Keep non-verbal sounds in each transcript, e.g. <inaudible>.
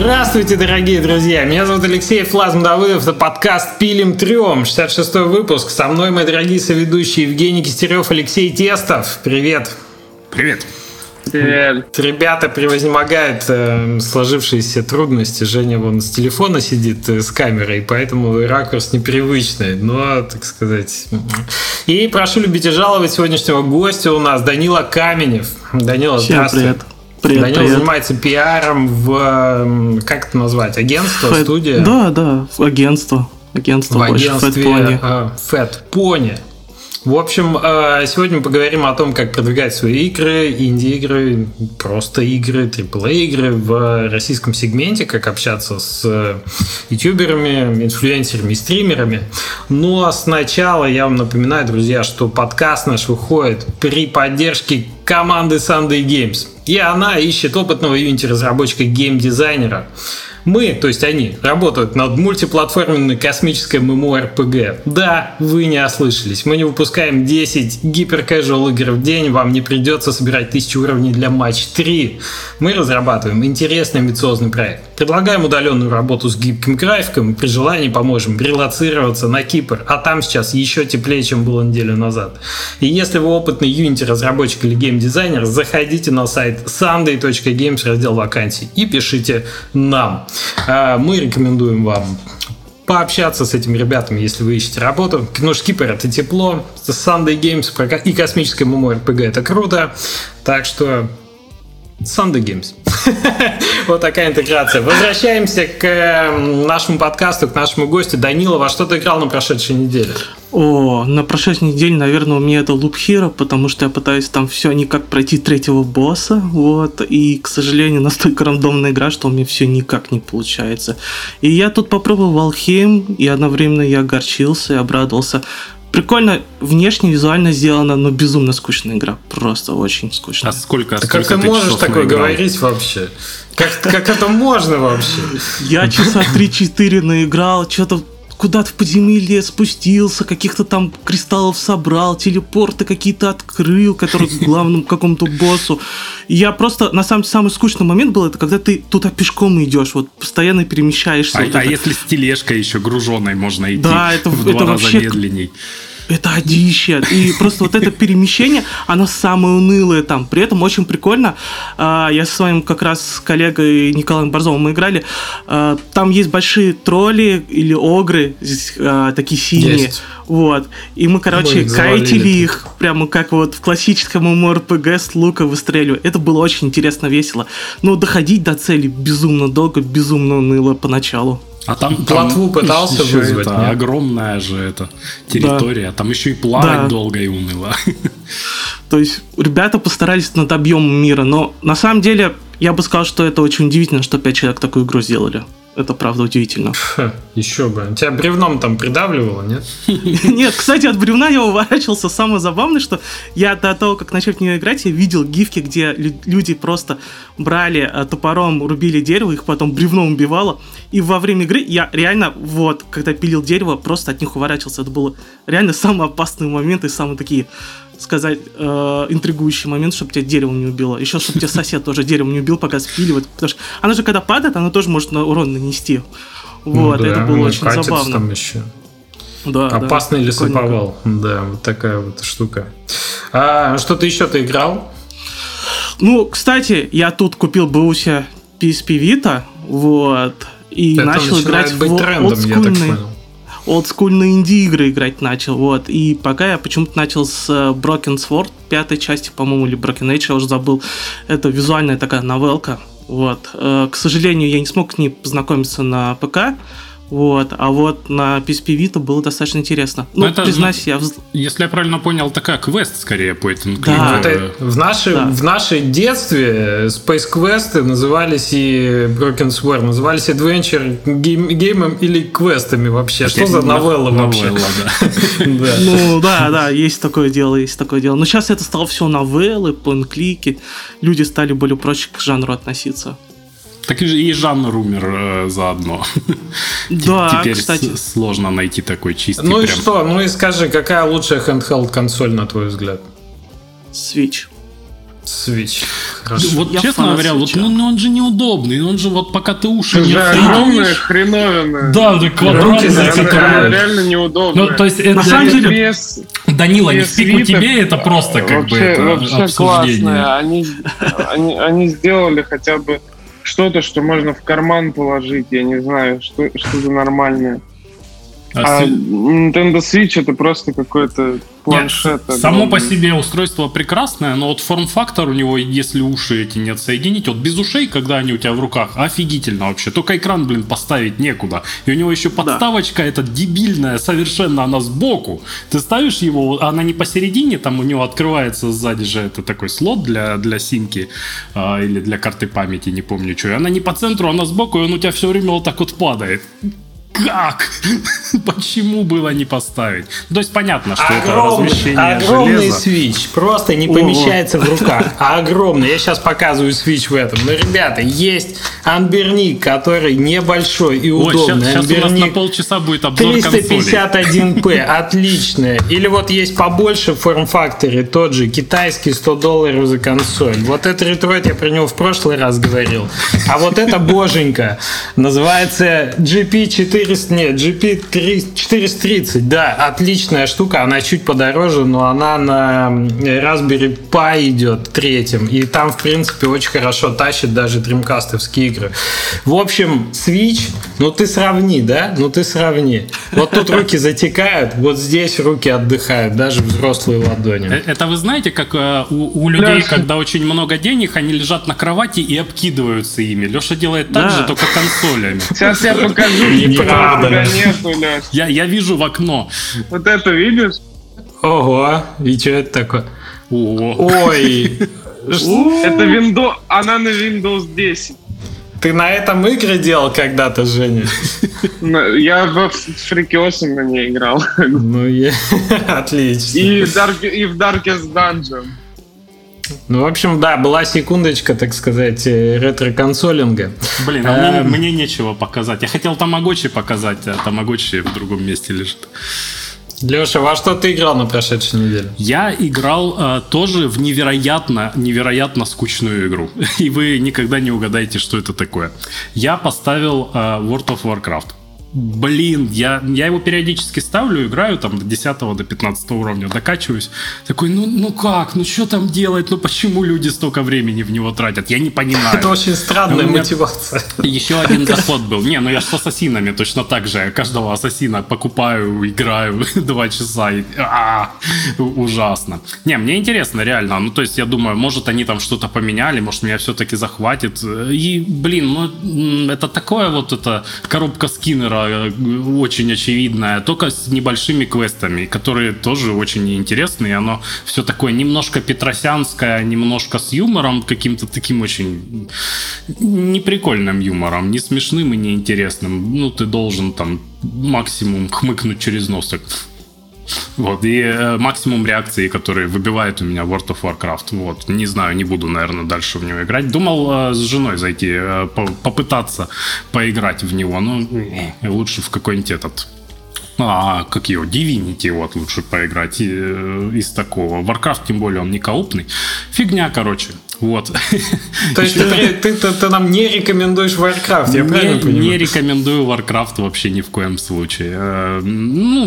Здравствуйте, дорогие друзья! Меня зовут Алексей Флазм Давыдов, это подкаст «Пилим трем», 66 выпуск. Со мной мои дорогие соведущие Евгений Кистерев, Алексей Тестов. Привет! Привет! Привет. Ребята превознемогают э, сложившиеся трудности. Женя вон с телефона сидит э, с камерой, поэтому ракурс непривычный, но, так сказать. И прошу любить и жаловать сегодняшнего гостя у нас Данила Каменев. Данила, Всем здравствуй. привет. Привет, Данил привет. занимается пиаром в, как это назвать, агентство, Фэт- студия? Да, да, агентство. Агентство в больше, агентстве Fat Pony. э, Fat Pony. В общем, э, сегодня мы поговорим о том, как продвигать свои игры, инди-игры, просто игры, AAA-игры в российском сегменте, как общаться с э, ютуберами, инфлюенсерами и стримерами. Но сначала я вам напоминаю, друзья, что подкаст наш выходит при поддержке команды Sunday Games. И она ищет опытного юнити-разработчика геймдизайнера. Мы, то есть они, работают над мультиплатформенной космической MMORPG. Да, вы не ослышались. Мы не выпускаем 10 гипер-casual игр в день, вам не придется собирать тысячи уровней для матч 3. Мы разрабатываем интересный амбициозный проект. Предлагаем удаленную работу с гибким графиком, при желании поможем релацироваться на Кипр, а там сейчас еще теплее, чем было неделю назад. И если вы опытный Unity разработчик или геймдизайнер, заходите на сайт sunday.games раздел вакансий и пишите нам. А, Мы рекомендуем вам пообщаться с этими ребятами, если вы ищете работу. Что Кипр это тепло, Sunday Games и космическое MMORPG это круто. Так что Sunday Games. Вот такая интеграция. Возвращаемся к нашему подкасту, к нашему гостю. Данила, во что ты играл на прошедшей неделе? О, на прошедшей неделе, наверное, у меня это Loop Hero, потому что я пытаюсь там все никак пройти третьего босса, вот, и, к сожалению, <laughs> настолько рандомная игра, что у меня все никак не получается. И я тут попробовал Valheim, и одновременно я огорчился и обрадовался. Прикольно, внешне, визуально сделано, но безумно скучная игра. Просто очень скучная. А сколько, Да сколько как ты можешь такое наиграл? говорить вообще? Как, как это можно вообще? Я часа 3-4 наиграл, что-то куда-то в подземелье спустился, каких-то там кристаллов собрал, телепорты какие-то открыл, которые к <laughs> главному какому-то боссу. Я просто, на самом деле, самый скучный момент был, это когда ты туда пешком идешь, вот постоянно перемещаешься. А, вот а это. если с тележкой еще груженной можно идти Да, это- в это два раза вообще- медленней. Это одище. И просто вот это перемещение, оно самое унылое там. При этом очень прикольно. А, Я со своим как раз коллегой Николаем Борзовым мы играли. А, Там есть большие тролли или огры, здесь, а, такие синие. Есть. Вот. И мы, короче, Мы кайтили их прямо как вот в классическом MMORPG с лука выстреливали. Это было очень интересно, весело. Но доходить до цели безумно долго, безумно уныло поначалу. А там, Плотву там пытался еще вызвать, это, нет? огромная же эта территория. Там еще и плавать Да. долго и уныло. <laughs> То есть ребята постарались над объемом мира, но на самом деле я бы сказал, что это очень удивительно, что пять человек такую игру сделали. Это правда удивительно. <laughs> Ха, еще бы. Тебя бревном там придавливало, нет? <laughs> Нет, кстати, от бревна я уворачивался. Самое забавное, что я до того, как начать в нее играть, я видел гифки, где лю- люди просто брали э, топором, рубили дерево, их потом бревном убивало. И во время игры я реально, вот, когда пилил дерево, просто от них уворачивался. Это было реально самый опасный момент и самые такие сказать, э, интригующий момент, чтобы тебя деревом не убило. Еще, чтобы тебя сосед тоже деревом не убил, пока спиливает. Потому что она же, когда падает, она тоже может на урон нанести. Вот, Ну да, это было ну, очень забавно. там еще. Да, да, Опасный прикольненько. лесоповал. Да, вот такая вот штука. А что-то еще ты играл? Ну, кстати, я тут купил Бруся PSP Vita, вот, и Это начал играть в трендом, так олдскульные, инди-игры играть начал, вот, и пока я почему-то начал с э, Broken Sword, пятой части, по-моему, или Broken Age, я уже забыл, это визуальная такая новелка, вот, Э, к сожалению, я не смог к ней познакомиться на ПК, вот, а вот на PSP Vita было достаточно интересно. Ну, это, признаюсь, я... вз- Если я правильно понял, такая квест скорее по этим Да. Это в, нашей, Да. в нашей детстве Space Quest назывались и Broken Sword, назывались Adventure game, game ом или квестами вообще. Что за новелла вообще? Новелла. <laughs> Да. Ну да, да, есть такое дело, есть такое дело. Но сейчас это стало все новеллы, клики Люди стали более проще к жанру относиться. Так и же- и жанр умер э, заодно. Да, Теперь кстати. сложно найти такой чистый Ну и прям. что? Ну и скажи, какая лучшая handheld консоль, на твой взгляд? Switch. Switch. хорошо. Вот Я честно говоря, вот ну, ну, он же неудобный, он же вот пока ты уши не же огромная хреновина. Да, да. Она такой. реально неудобно. Ну, то есть это На самом деле- без, Данила, не без в пику свиток, тебе, это просто как бы вообще, это вообще обсуждение. классное. Они, они, они сделали хотя бы что-то, что можно в карман положить. Я не знаю, что, что за нормальное. А А Nintendo Switch это просто какой-то планшет. Нет, само по себе устройство прекрасное, но вот форм-фактор у него, если уши эти не отсоединить, вот без ушей, когда они у тебя в руках, офигительно вообще. Только экран, блин, поставить некуда. И у него еще подставочка эта дебильная, совершенно она сбоку. Ты ставишь его, она не посередине, там у него открывается сзади же это такой слот для, для симки а, или для карты памяти, не помню что. И она не по центру, она сбоку, и он у тебя все время вот так вот падает. Как? <laughs> Почему было не поставить? То есть понятно, что это Огромный, размещение огромный железа. свич просто не помещается в руках. <laughs> Огромный. Я сейчас показываю свич в этом. Но, ребята, есть амберник, который небольшой и Ой, удобный. сейчас, у нас на Амберник полчаса будет обзор консолей. 351p, <laughs> отличная. Или вот есть побольше в форм-факторе, тот же китайский 100 долларов за консоль. Вот это ретройт, я про него в прошлый раз говорил. А вот это боженька. Называется GP400, нет, GP430, да, отличная штука. Она чуть подороже, но она на Raspberry Pi идет третьим. И там, в принципе, очень хорошо тащит даже дримкастовские игры. В общем, Switch, ну ты сравни, да? Ну ты сравни. Вот тут руки затекают, вот здесь руки отдыхают, даже взрослые Э, ладони. Это вы знаете, как э, у, у людей, когда очень много денег, они лежат на кровати и обкидываются ими. Леша делает так Да. же, только консолями. Сейчас я покажу, что тебя нету, Лёш. Я, я вижу в окно. Вот это видишь? Ого, и что это такое? О, Ой, <laughs> Это Windows, она на Windows 10. ты на этом игры делал когда-то, Женя? Я в Freak 8 на ней играл. Ну, <laughs> отлично. И в, Dark, и в Darkest Dungeon. Ну, в общем, да, была секундочка, так сказать, э, ретро-консолинга. блин, а мне, Эм. мне нечего показать. Я хотел Тамагочи показать, а Тамагочи в другом месте лежит. Леша, во что ты играл на прошедшей неделе? Я играл э, тоже в невероятно, невероятно скучную игру. <laughs> И вы никогда не угадаете, что это такое. Я поставил э, World of Warcraft. Блин, я, я его периодически ставлю, играю там до 10 до 15 уровня, докачиваюсь. Такой, ну, ну как, ну что там делать, ну почему люди столько времени в него тратят? Я не понимаю. Это очень странная мотивация. Еще один заход был. Не, ну я с ассасинами точно так же. Каждого ассасина покупаю, играю <laughs> два часа. И... а, ужасно. Не, мне интересно, реально. Ну, то есть, я думаю, может, они там что-то поменяли, может, меня все-таки захватит. И, блин, ну, это такое вот это коробка скиннера очень очевидная, только с небольшими квестами, которые тоже очень интересные. Оно все такое немножко петросянское, немножко с юмором каким-то таким очень неприкольным юмором, не смешным и не интересным. Ну, ты должен там максимум хмыкнуть через нос. Вот, и э, максимум реакции, которые выбивает у меня World of Warcraft. Вот, не знаю, не буду, наверное, дальше в него играть. Думал э, с женой зайти, э, по- попытаться поиграть в него, но э, лучше в какой-нибудь этот а, как его, Divinity вот лучше поиграть и, э, из такого. Warcraft, тем более, он не коопный. Фигня, короче. Вот. То есть ты, ты, ты- ты нам не рекомендуешь Warcraft, я не, правильно не понимаю? рекомендую Warcraft вообще ни в коем случае. Э, Ну,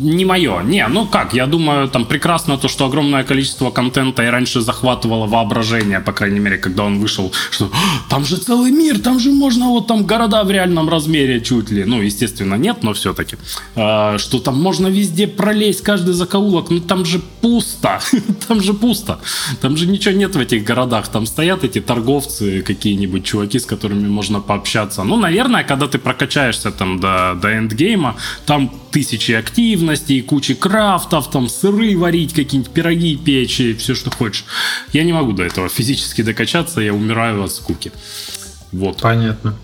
не мое. Не, ну как, я думаю, там прекрасно то, что огромное количество контента и раньше захватывало воображение, по крайней мере, когда он вышел, что «А, там же целый мир, там же можно вот там города в реальном размере чуть ли. Ну, естественно, нет, но все-таки. Что там можно везде пролезть, каждый закоулок, ну там же пусто. <laughs> Там же пусто. Там же ничего нет в этих городах. Там стоят эти торговцы, какие-нибудь чуваки, с которыми можно пообщаться. Ну, наверное, когда ты прокачаешься там до, до эндгейма, там тысячи активностей, кучи крафтов, там сыры варить, какие-нибудь пироги печь и все, что хочешь. Я не могу до этого физически докачаться, я умираю от скуки. Вот. Понятно.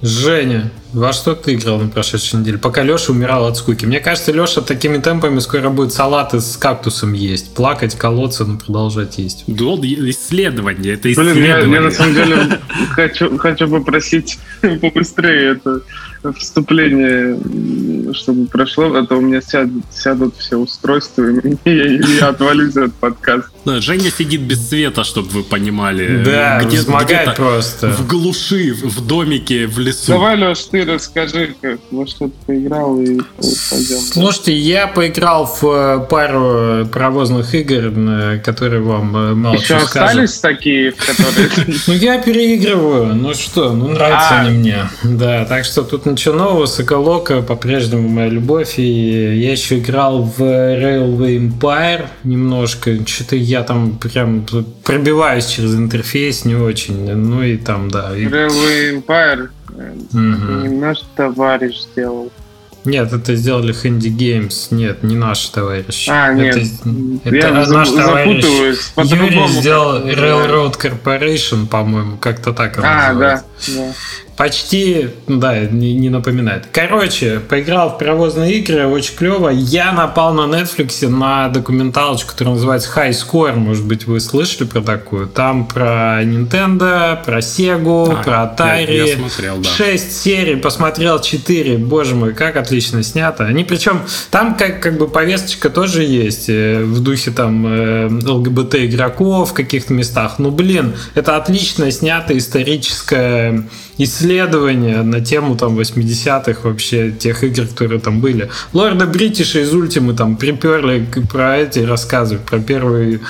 Женя, во что ты играл на прошедшей неделе? Пока Леша умирал от скуки. Мне кажется, Леша такими темпами скоро будет салаты с кактусом есть. Плакать, колоться, но продолжать есть. Да, исследование, это Блин, я, исследование. я на самом деле <laughs> хочу, хочу попросить <laughs> побыстрее это вступление, чтобы прошло, а то у меня сядут, сядут все устройства, и <laughs> я, я отвалюсь от подкаста. Да, Женя сидит без света, чтобы вы понимали. Да, где, взмогает где-то просто. В глуши, в домике, в лесу. Давай, Леш, ты расскажи, как, во что ты поиграл, и пойдем. Слушайте, я поиграл в э, пару паровозных игр, э, которые вам э, мало Еще что скажут. остались такие, в которые... <laughs> Ну, я переигрываю. Ну что, ну нравятся А. они мне. Да, так что тут ничего нового. Соколока по-прежнему моя любовь. И я еще играл в Railway Empire немножко. Что-то я там прям пробиваюсь через интерфейс не очень. Ну и там, да. и- Railway Empire Мгм. не наш товарищ сделал. Нет, это сделали Handy Games. Нет, не наш товарищ. А, нет. Это, Я это наш товарищ. Юрий сделал Railroad Corporation, по-моему, как-то так оно А, называется. да, да. Почти, да, не, не напоминает. Короче, поиграл в паровозные игры, очень клево. Я напал на Netflix на документалочку, которая называется High Score. Может быть, вы слышали про такую? Там про Nintendo, про Sega, А, про я- Atari. я смотрел, да. Шесть серий, посмотрел четыре. Боже мой, как отлично снято. Они причем, там как, как бы повесточка тоже есть э, в духе там э, ЛГБТ игроков в каких-то местах. Ну, блин, это отлично снято историческое исследование на тему там 80-х вообще тех игр, которые там были. Лорда Бритиша из Ультимы там приперли про эти рассказы, про первые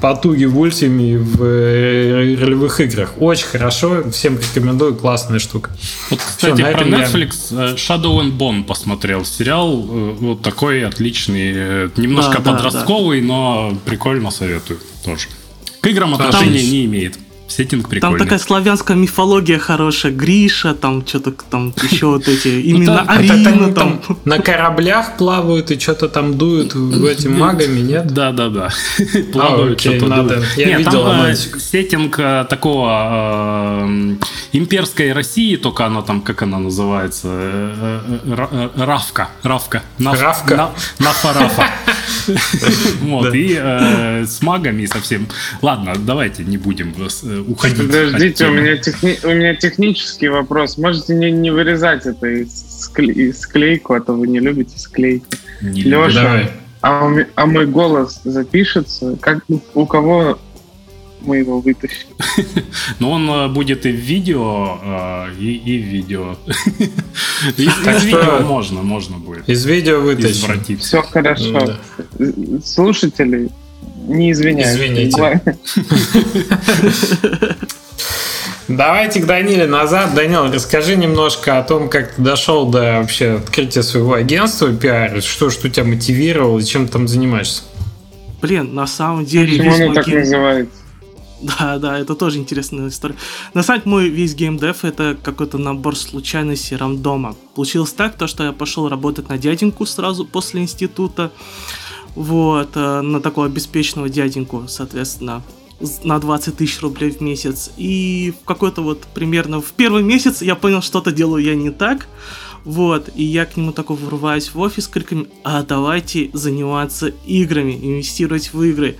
потуги в Ультиме и в э, ролевых играх. Очень хорошо, всем рекомендую, классная штука. Вот, кстати, на про этом я- Netflix э, Shadow and Bone посмотрел. Сериал э, вот такой отличный. Немножко Да, да, подростковый, но прикольно советую тоже. К играм отношения не имеет. Сеттинг Там прикольный. такая славянская мифология хорошая. Гриша, там что-то там еще вот эти Ну, там- это Арина они там. там на кораблях плавают и что-то там дуют в <laughs> эти магами, нет? Да, да, да. <laughs> Плавают, окей, что-то надо. Я видел там э, сеттинг э, такого э, имперской России, только она там, как она называется? Ра- Равка. Равка. Равка. на- Нафарафа. <laughs> Вот, и с магами совсем. Ладно, давайте не будем уходить. от Подождите, у меня, техни- у меня технический вопрос. Можете не, не вырезать это из, скле- из склейку, а то вы не любите склейки. Не Лёша, Давай. А, у а мой голос запишется? Как у кого мы его вытащим? <laughs> Но он э, будет и в видео, э, и, и в видео. <laughs> Из видео можно, можно будет Из видео вытащим. Все хорошо. Слушатели, не извиняйтесь. Извините. Давай. <laughs> Давайте к Даниле назад. Данил, расскажи немножко о том, как ты дошел до вообще открытия своего агентства пиар, что что тебя мотивировало и чем ты там занимаешься. Блин, на самом деле Почему оно так называется? Да, да, это тоже интересная история. На самом деле, мой весь геймдев это какой-то набор случайностей рандома. Получилось так, то, что я пошел работать на дяденьку сразу после института. Вот, э, на такого обеспеченного дяденьку, соответственно, на 20 тысяч рублей в месяц. И в какой-то вот примерно в первый месяц я понял, что-то делаю я не так. Вот, и я к нему такой врываюсь в офис криками, а давайте заниматься играми, инвестировать в игры.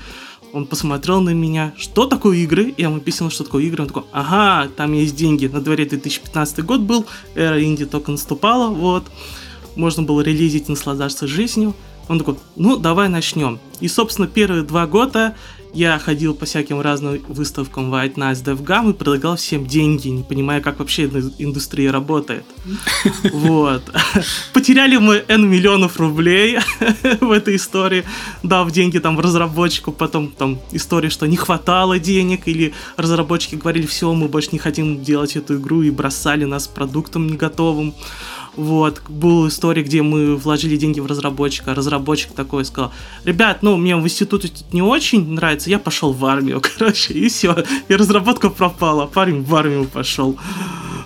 Он посмотрел на меня, что такое игры? Я ему объяснил, что такое игры. Он такой, ага, там есть деньги. На дворе 2015 год был, эра инди только наступала, вот. Можно было релизить, наслаждаться жизнью. Он такой, ну, давай начнем. И, собственно, первые два года я ходил по всяким разным выставкам White Nights, DevGam и предлагал всем деньги, не понимая, как вообще инду- индустрия работает. <laughs> Вот. Потеряли мы N миллионов рублей <laughs> в этой истории, дав деньги там разработчику, потом там история, что не хватало денег, или разработчики говорили, все, мы больше не хотим делать эту игру, и бросали нас продуктом не готовым. Вот, была история, где мы вложили деньги в разработчика, разработчик такой сказал, ребят, ну, мне в институте тут не очень нравится, я пошел в армию, <laughs> короче, и все, и разработка пропала, парень в армию пошел.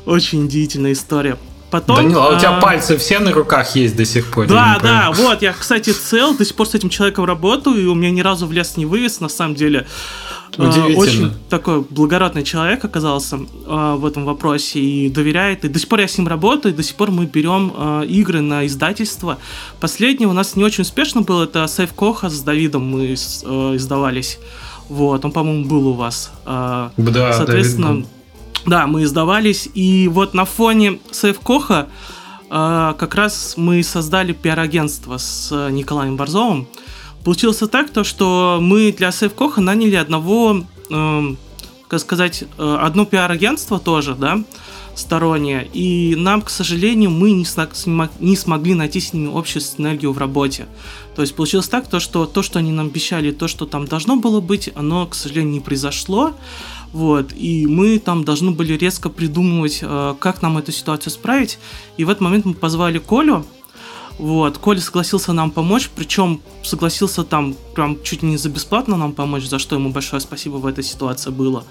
Очень удивительная история. Потом, Данил, а у тебя а, пальцы все на руках есть до сих пор? Да, да, вот, я, кстати, цел, до сих пор с этим человеком работаю, и у меня ни разу в лес не вывез, на самом деле. Удивительно. Очень такой благородный человек оказался э, в этом вопросе и доверяет. И до сих пор я с ним работаю, и до сих пор мы берем э, игры на издательство. Последнее у нас не очень успешно было, это Сейф Коха с Давидом мы издавались. Вот, он, по-моему, был у вас. Да, Соответственно, Давид да, мы издавались, и вот на фоне Сейф Коха как раз мы создали пиар-агентство с Николаем Борзовым. Получилось так, то, что мы для Сейфкоха наняли одного, э, как сказать, э, одно пиар-агентство тоже, да, стороннее. И нам, к сожалению, мы не, не смогли найти с ними общую синергию в работе. То есть получилось так, то, что то, что они нам обещали, то, что там должно было быть, оно, к сожалению, не произошло. Вот, и мы там должны были резко придумывать, э, как нам эту ситуацию справить. И в этот момент мы позвали Колю, вот, Коля согласился нам помочь, причем согласился там прям чуть не за бесплатно нам помочь, за что ему большое спасибо в этой ситуации было.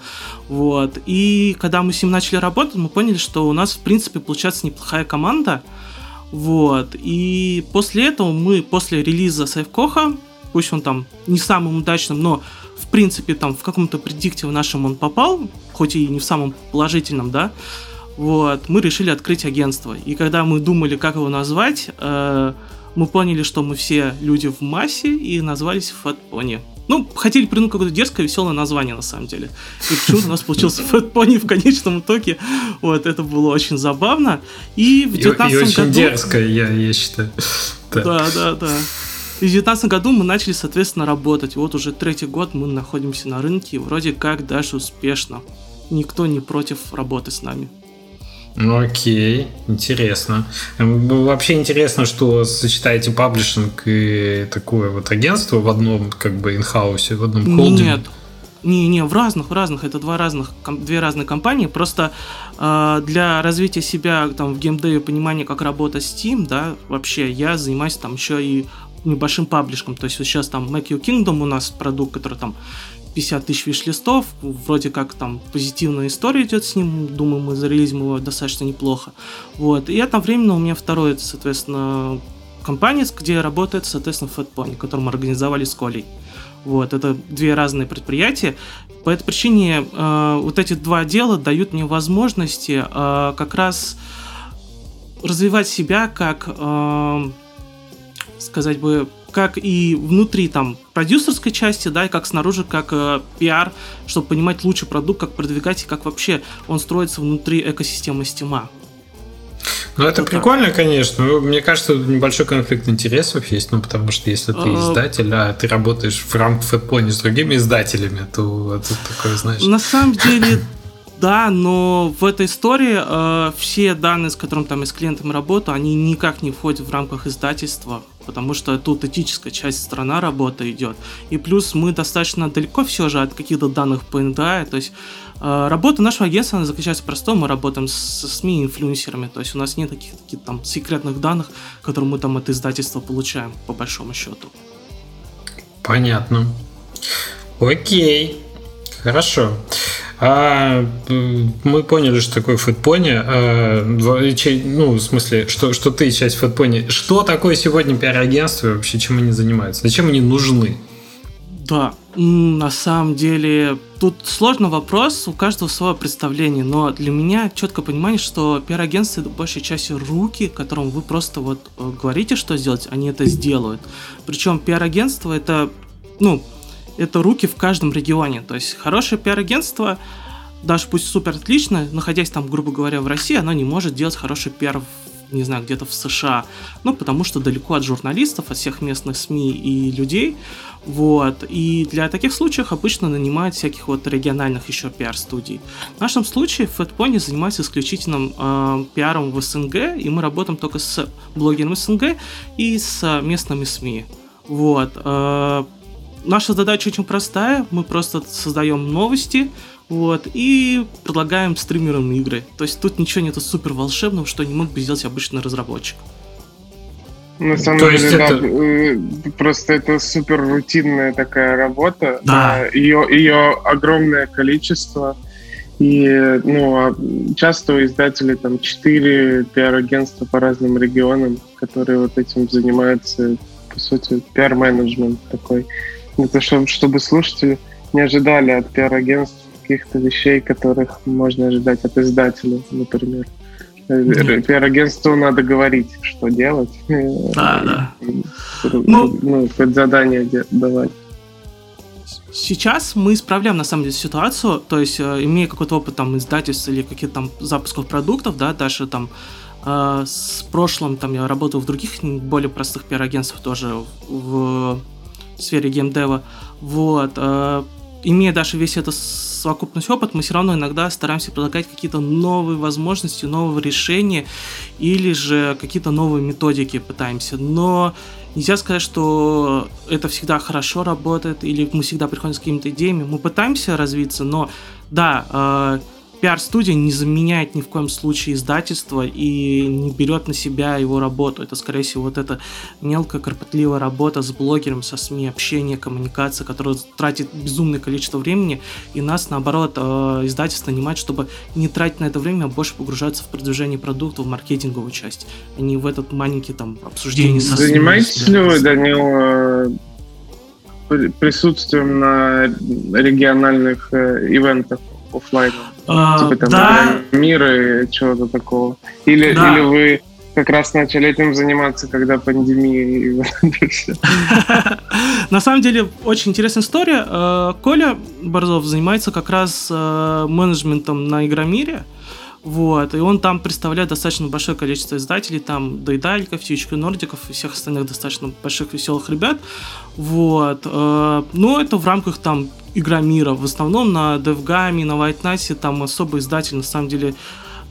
Вот, и когда мы с ним начали работать, мы поняли, что у нас, в принципе, получается неплохая команда. Вот, и после этого мы, после релиза Сейфкоха, пусть он там не самым удачным, но в принципе там в каком-то предикте в нашем он попал, хоть и не в самом положительном, да, вот, мы решили открыть агентство. И когда мы думали, как его назвать, э, мы поняли, что мы все люди в массе и назвались Fat Pony. Ну, хотели придумать какое-то дерзкое, веселое название, на самом деле. И почему-то у нас получился Fat Pony в конечном итоге. Вот, это было очень забавно. И в 19 и, и очень году... дерзкое, я, я считаю. <laughs> Да, да, да. да. И в 2019 году мы начали, соответственно, работать. Вот уже третий год мы находимся на рынке, и вроде как даже успешно. Никто не против работы с нами. Ну окей, интересно. Вообще интересно, что сочетаете паблишинг и такое вот агентство в одном как бы инхаусе, в одном холдинге. Нет, не, не, в разных, в разных, это два разных, две разные компании. Просто э, для развития себя там в геймдеве, понимания, как работать Steam, да, вообще я занимаюсь там еще и небольшим паблишком. То есть вот сейчас там Make Your Kingdom у нас продукт, который там 50 тысяч виш-листов, вроде как там позитивная история идет с ним, думаю, мы зарелизим его достаточно неплохо. Вот, и одновременно у меня второй, соответственно, компания, где работает, соответственно, Fatpony, который мы организовали с Колей. Вот, это две разные предприятия. По этой причине э, вот эти два дела дают мне возможности э, как раз развивать себя как, э, сказать бы, как и внутри там продюсерской части, да, и как снаружи, как э, пиар, чтобы понимать лучший продукт, как продвигать и как вообще он строится внутри экосистемы Стима. Ну, это вот прикольно, так. конечно. Мне кажется, небольшой конфликт интересов есть, ну, потому что если ты а, издатель, а ты работаешь в рамках Фэтпони с другими издателями, то это такое, знаешь... На самом деле, <laughs> да, но в этой истории э, все данные, с которыми там я с клиентом работаю, они никак не входят в рамках издательства, потому что тут этическая часть страна работы идет. И плюс мы достаточно далеко все же от каких-то данных по НДА, то есть э, работа нашего агентства она заключается в простом, мы работаем с, СМИ инфлюенсерами, то есть у нас нет таких, таких там секретных данных, которые мы там от издательства получаем, по большому счету. Понятно. Окей. Хорошо. А мы поняли, что такое фэтпони. А, ну, в смысле, что, что ты часть фэтпони. Что такое сегодня пиар-агентство и вообще чем они занимаются? Зачем они нужны? Да, на самом деле, тут сложный вопрос, у каждого свое представление, но для меня четкое понимание, что пиар-агентство это большей части руки, которым вы просто вот э, говорите, что сделать, они это сделают. Причем пиар-агентство это, ну, это руки в каждом регионе. То есть хорошее пиар-агентство, даже пусть супер отлично, находясь там, грубо говоря, в России, оно не может делать хороший пиар не знаю, где-то в США, ну, потому что далеко от журналистов, от всех местных СМИ и людей, вот, и для таких случаев обычно нанимают всяких вот региональных еще пиар-студий. В нашем случае FatPony занимается исключительным э, пиаром в СНГ, и мы работаем только с блогерами СНГ и с местными СМИ, вот, э, Наша задача очень простая. Мы просто создаем новости, вот, и предлагаем стримерам игры. То есть тут ничего нету супер волшебного, что не мог бы сделать обычный разработчик. На самом То деле, да, это... Э, просто это супер рутинная такая работа. Да. Ее, ее огромное количество. И ну, а часто у издателей там 4 пиар-агентства по разным регионам, которые вот этим занимаются, по сути, пиар-менеджмент такой. Это чтобы, чтобы слушатели не ожидали от пиар-агентств каких-то вещей, которых можно ожидать от издателя, например. Нет. Пиар-агентству надо говорить, что делать. Да, да. Ну, ну, хоть задание давать. Сейчас мы исправляем, на самом деле, ситуацию, то есть, э, имея какой-то опыт там издательств или каких-то там запусков продуктов, да, даже там э, с прошлым, там, я работал в других более простых пиар-агентствах тоже, в в сфере геймдева. Вот. Э, имея даже весь этот совокупность опыт, мы все равно иногда стараемся предлагать какие-то новые возможности, новые решения или же какие-то новые методики пытаемся. Но нельзя сказать, что это всегда хорошо работает или мы всегда приходим с какими-то идеями. Мы пытаемся развиться, но да, э, пиар-студия не заменяет ни в коем случае издательство и не берет на себя его работу. Это, скорее всего, вот эта мелкая, кропотливая работа с блогером, со СМИ, общение, коммуникация, которая тратит безумное количество времени, и нас, наоборот, э, издательство нанимает, чтобы не тратить на это время, а больше погружаться в продвижение продукта, в маркетинговую часть, а не в этот маленький там обсуждение со Занимаетесь ли вы, Данил, э, присутствием на региональных э, ивентах офлайн? А, типа там да. мира и чего-то такого. Или, да. или вы как раз начали этим заниматься, когда пандемия <laughs> На самом деле, очень интересная история. Э, Коля Борзов занимается как раз э, менеджментом на Игромире. Вот, и он там представляет достаточно большое количество издателей, там Дайдальков, Птичка Нордиков и всех остальных достаточно больших веселых ребят. Вот, э, но это в рамках там игра мира. В основном на DevGame, на White Knight там особо издатель на самом деле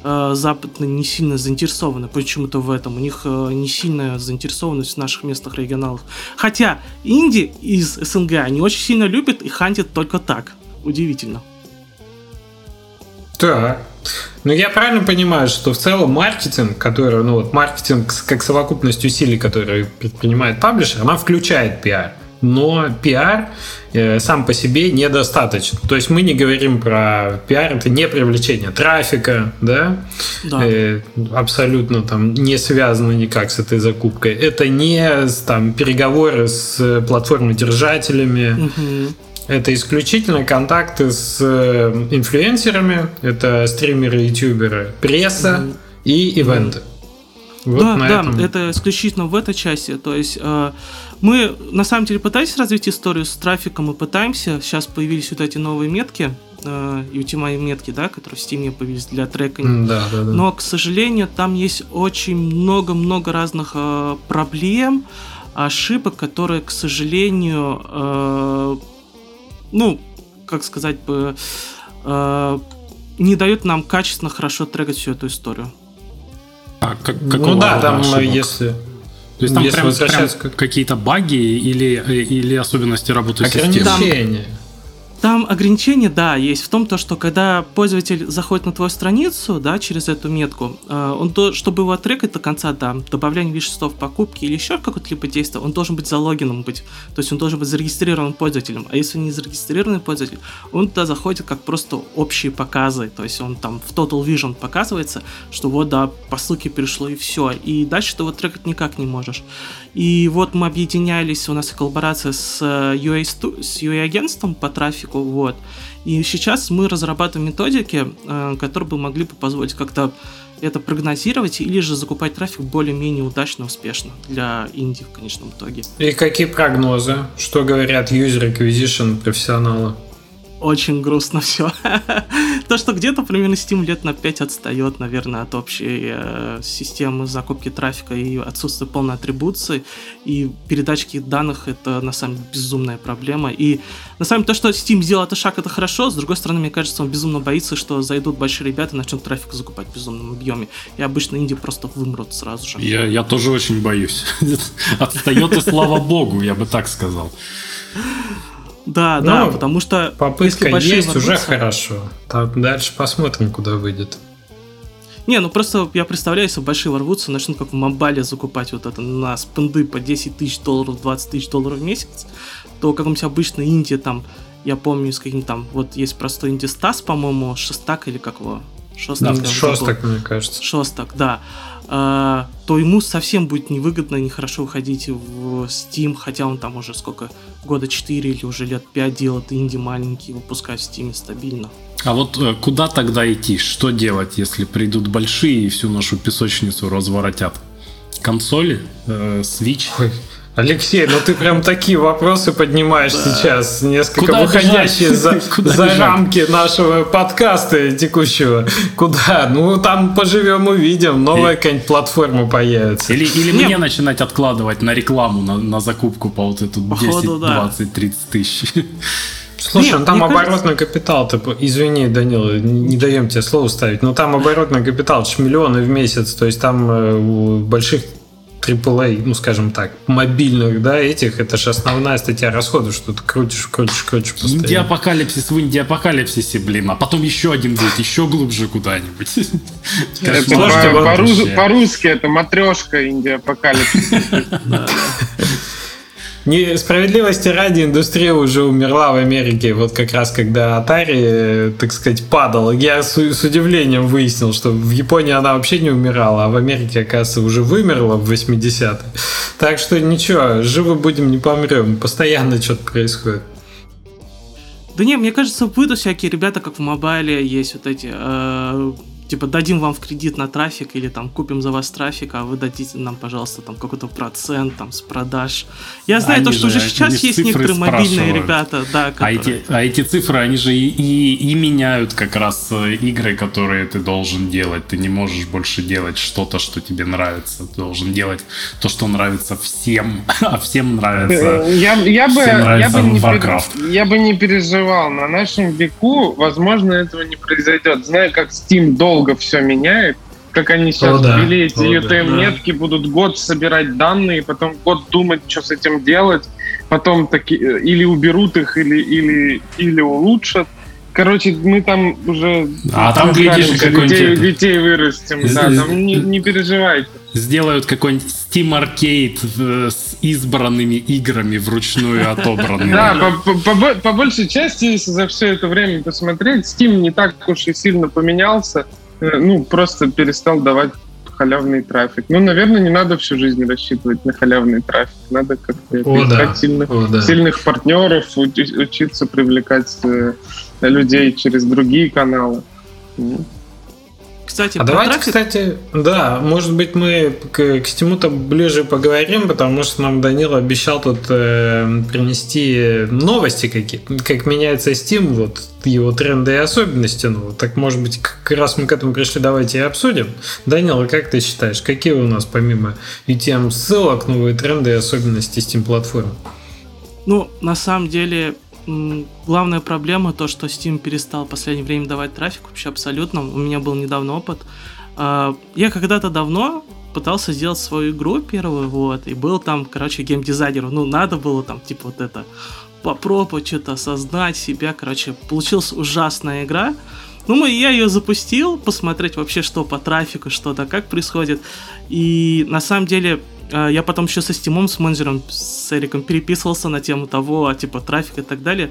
э, западные не сильно заинтересованы почему-то в этом. У них э, не сильная заинтересованность в наших местных регионалах. Хотя инди из СНГ они очень сильно любят и хантят только так. Удивительно. Да. Ну, я правильно понимаю, что в целом маркетинг, который, ну вот маркетинг как совокупность усилий, которые предпринимает паблишер, она включает пиар но пиар э, сам по себе недостаточен. То есть мы не говорим про пиар, это не привлечение трафика, да, да. Э, абсолютно там не связано никак с этой закупкой. Это не там переговоры с платформодержателями. Угу. Это исключительно контакты с э, инфлюенсерами, это стримеры, ютуберы, пресса угу. и ивенты. Вот да, да, этом... это исключительно в этой части. То есть э, мы на самом деле пытались развить историю с трафиком, мы пытаемся. Сейчас появились вот эти новые метки, э, UTMI метки, да, которые в Steam появились для трекания. Да, да, да. Но, к сожалению, там есть очень много-много разных э, проблем, ошибок, которые, к сожалению, э, ну, как сказать бы, э, не дают нам качественно хорошо трекать всю эту историю. А как, ну да, там ошибок? если то есть там Если прям, прям к... какие-то баги или, или особенности работы системы? Там ограничение, да, есть в том, то, что когда пользователь заходит на твою страницу, да, через эту метку, э, он, то, чтобы его отрекать до конца, да, добавление веществ покупки или еще какое-либо действие, он должен быть залогином быть, то есть он должен быть зарегистрированным пользователем, а если не зарегистрированный пользователь, он туда заходит как просто общие показы, то есть он там в Total Vision показывается, что вот, да, по ссылке перешло и все, и дальше ты его трекать никак не можешь. И вот мы объединялись, у нас коллаборация с UA, э, с UA агентством по трафику, вот. И сейчас мы разрабатываем методики, э, которые бы могли бы позволить как-то это прогнозировать или же закупать трафик более-менее удачно, успешно для Индии в конечном итоге. И какие прогнозы? Что говорят user acquisition профессионалы? очень грустно все. <laughs> То, что где-то примерно Steam лет на 5 отстает, наверное, от общей э, системы закупки трафика и отсутствия полной атрибуции. И передачки данных это на самом деле безумная проблема. И на самом деле то, что Steam сделал этот шаг, это хорошо. С другой стороны, мне кажется, он безумно боится, что зайдут большие ребята и начнут трафик закупать в безумном объеме. И обычно инди просто вымрут сразу же. Я, я тоже очень боюсь. <laughs> Отстает и слава богу, я бы так сказал. Да, ну, да, потому что попытка есть уже хорошо. Там дальше посмотрим, куда выйдет. Не, ну просто я представляю, если большие ворвутся, начнут как в Мобале закупать вот это на спенды по 10 тысяч долларов, 20 тысяч долларов в месяц, то каком-нибудь обычной Индии там, я помню, с каким там, вот есть простой Инди Стас, по-моему, Шестак или как его? Шостак, да, Шостак, мне кажется. Шостак, да. А, то ему совсем будет невыгодно, нехорошо выходить в Steam, хотя он там уже сколько, года 4 или уже лет 5 делает инди маленький, выпускает в Steam стабильно. А вот э, куда тогда идти? Что делать, если придут большие и всю нашу песочницу разворотят? Консоли? Э, Switch? Ой. Алексей, ну ты прям такие вопросы поднимаешь да. сейчас, несколько Куда выходящие за, <laughs> за рамки нашего подкаста текущего. Куда? Ну там поживем, увидим, новая какая-нибудь платформа появится. Или, или мне начинать откладывать на рекламу, на, на закупку по вот эту 10, да. 20, 30 тысяч. Слушай, Нет, ну там оборотный кажется... капитал, ты, извини, Данила, не даем тебе слово ставить, но там оборотный капитал, это миллионы в месяц, то есть там э, у больших AAA, ну, скажем так, мобильных, да, этих, это же основная статья расходов, что ты крутишь, крутишь, крутишь постоянно. Инди-апокалипсис в инди-апокалипсисе, блин, а потом еще один будет, еще глубже куда-нибудь. <laughs> По-русски это матрешка инди-апокалипсис. <laughs> Несправедливости ради индустрия уже умерла в Америке, вот как раз когда Atari, так сказать, падал. Я с, с удивлением выяснил, что в Японии она вообще не умирала, а в Америке, оказывается, уже вымерла в 80-е. Так что ничего, живы будем, не помрем. Постоянно что-то происходит. Да не, мне кажется, выйдут всякие ребята, как в мобайле есть вот эти э, типа дадим вам в кредит на трафик или там купим за вас трафик, а вы дадите нам, пожалуйста, там какой-то процент там с продаж. Я знаю они то, что же, уже сейчас есть некоторые мобильные ребята, да, которые... а, эти, а эти цифры, они же и, и, и меняют как раз э, игры, которые ты должен делать. Ты не можешь больше делать что-то, что тебе нравится. Ты должен делать то, что нравится всем, <laughs> а всем нравится. Э, я, я бы, я бы, не Warcraft. я бы не переживал. На нашем веку, возможно, этого не произойдет. Знаю, как Steam долго долго все меняет. Как они сейчас О, да. ввели эти UTM-метки, да. будут год собирать данные, потом год думать, что с этим делать, потом таки, э, или уберут их, или, или, или улучшат. Короче, мы там уже... А там, глядишь, детей, детей вырастим. Да, там не, не переживайте. Сделают какой-нибудь Steam Arcade э, с избранными играми вручную отобранными. Да, по большей части, если за все это время посмотреть, Steam не так уж и сильно поменялся. Э, ну, просто перестал давать халявный трафик. Ну, наверное, не надо всю жизнь рассчитывать на халявный трафик. Надо как-то искать да. сильных, О, да. сильных партнеров, учиться привлекать э, людей через другие каналы. Кстати, а давайте, трафик... кстати, да, может быть, мы к, к Стиму-то ближе поговорим, потому что нам Данил обещал тут э, принести новости какие как меняется Steam, вот его тренды и особенности. Ну, так, может быть, как раз мы к этому пришли, давайте и обсудим. Данил, а как ты считаешь, какие у нас помимо UTM ссылок новые тренды и особенности Steam платформы? Ну, на самом деле, главная проблема то, что Steam перестал в последнее время давать трафик вообще абсолютно. У меня был недавно опыт. А, я когда-то давно пытался сделать свою игру первую, вот, и был там, короче, геймдизайнером. Ну, надо было там, типа, вот это попробовать что-то осознать себя, короче, получилась ужасная игра. Ну, я ее запустил, посмотреть вообще, что по трафику, что-то, как происходит. И на самом деле я потом еще со Стимом, с менеджером, с Эриком переписывался на тему того, типа, трафика и так далее.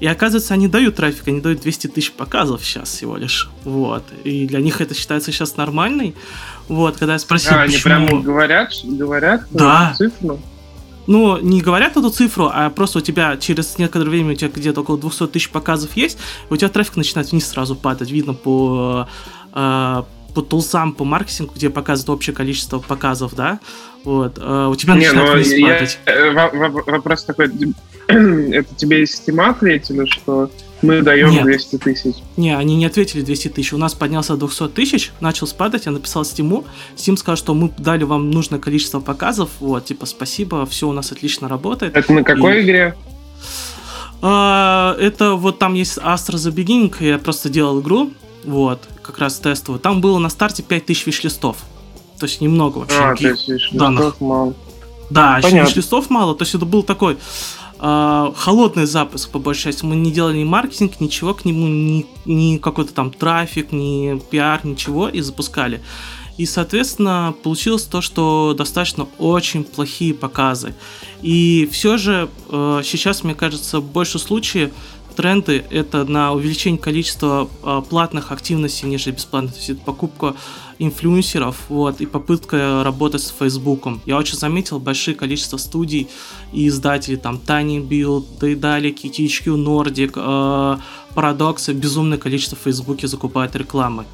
И оказывается, они дают трафик, они дают 200 тысяч показов сейчас всего лишь. Вот. И для них это считается сейчас нормальной. Вот, когда я спросил, а, почему... они прям говорят, говорят да. цифру? Ну, не говорят эту цифру, а просто у тебя через некоторое время у тебя где-то около 200 тысяч показов есть, у тебя трафик начинает вниз сразу падать. Видно по, э, по тулсам, по маркетингу, где показывает общее количество показов, да, вот. А у тебя Не, начинает ну, вниз падать. Я, вопрос такой, <clears throat> это тебе из Steam ответили, что мы даем Нет. 200 тысяч. Не, они не ответили 200 тысяч. У нас поднялся до 200 тысяч, начал спадать, я написал Steam. Steam сказал, что мы дали вам нужное количество показов. Вот, типа, спасибо, все у нас отлично работает. Это на какой и... игре? А, это вот там есть Astra The Beginning, я просто делал игру, вот, как раз тестовую. Там было на старте 5000 виш-листов. То есть немного вообще. А, то есть данных. мало. Да, Понятно. листов мало. То есть это был такой э, холодный запуск, по большей части. Мы не делали ни маркетинг, ничего к нему, ни, ни какой-то там трафик, ни пиар, ничего, и запускали. И, соответственно, получилось то, что достаточно очень плохие показы. И все же э, сейчас, мне кажется, больше случаев тренды это на увеличение количества э, платных активностей, нежели бесплатных. То есть это покупка инфлюенсеров, вот, и попытка работать с Фейсбуком. Я очень заметил большое количество студий и издателей, там, Tiny Build, Daedalic, THQ Nordic, э, Paradox, безумное количество в Фейсбуке закупают рекламы.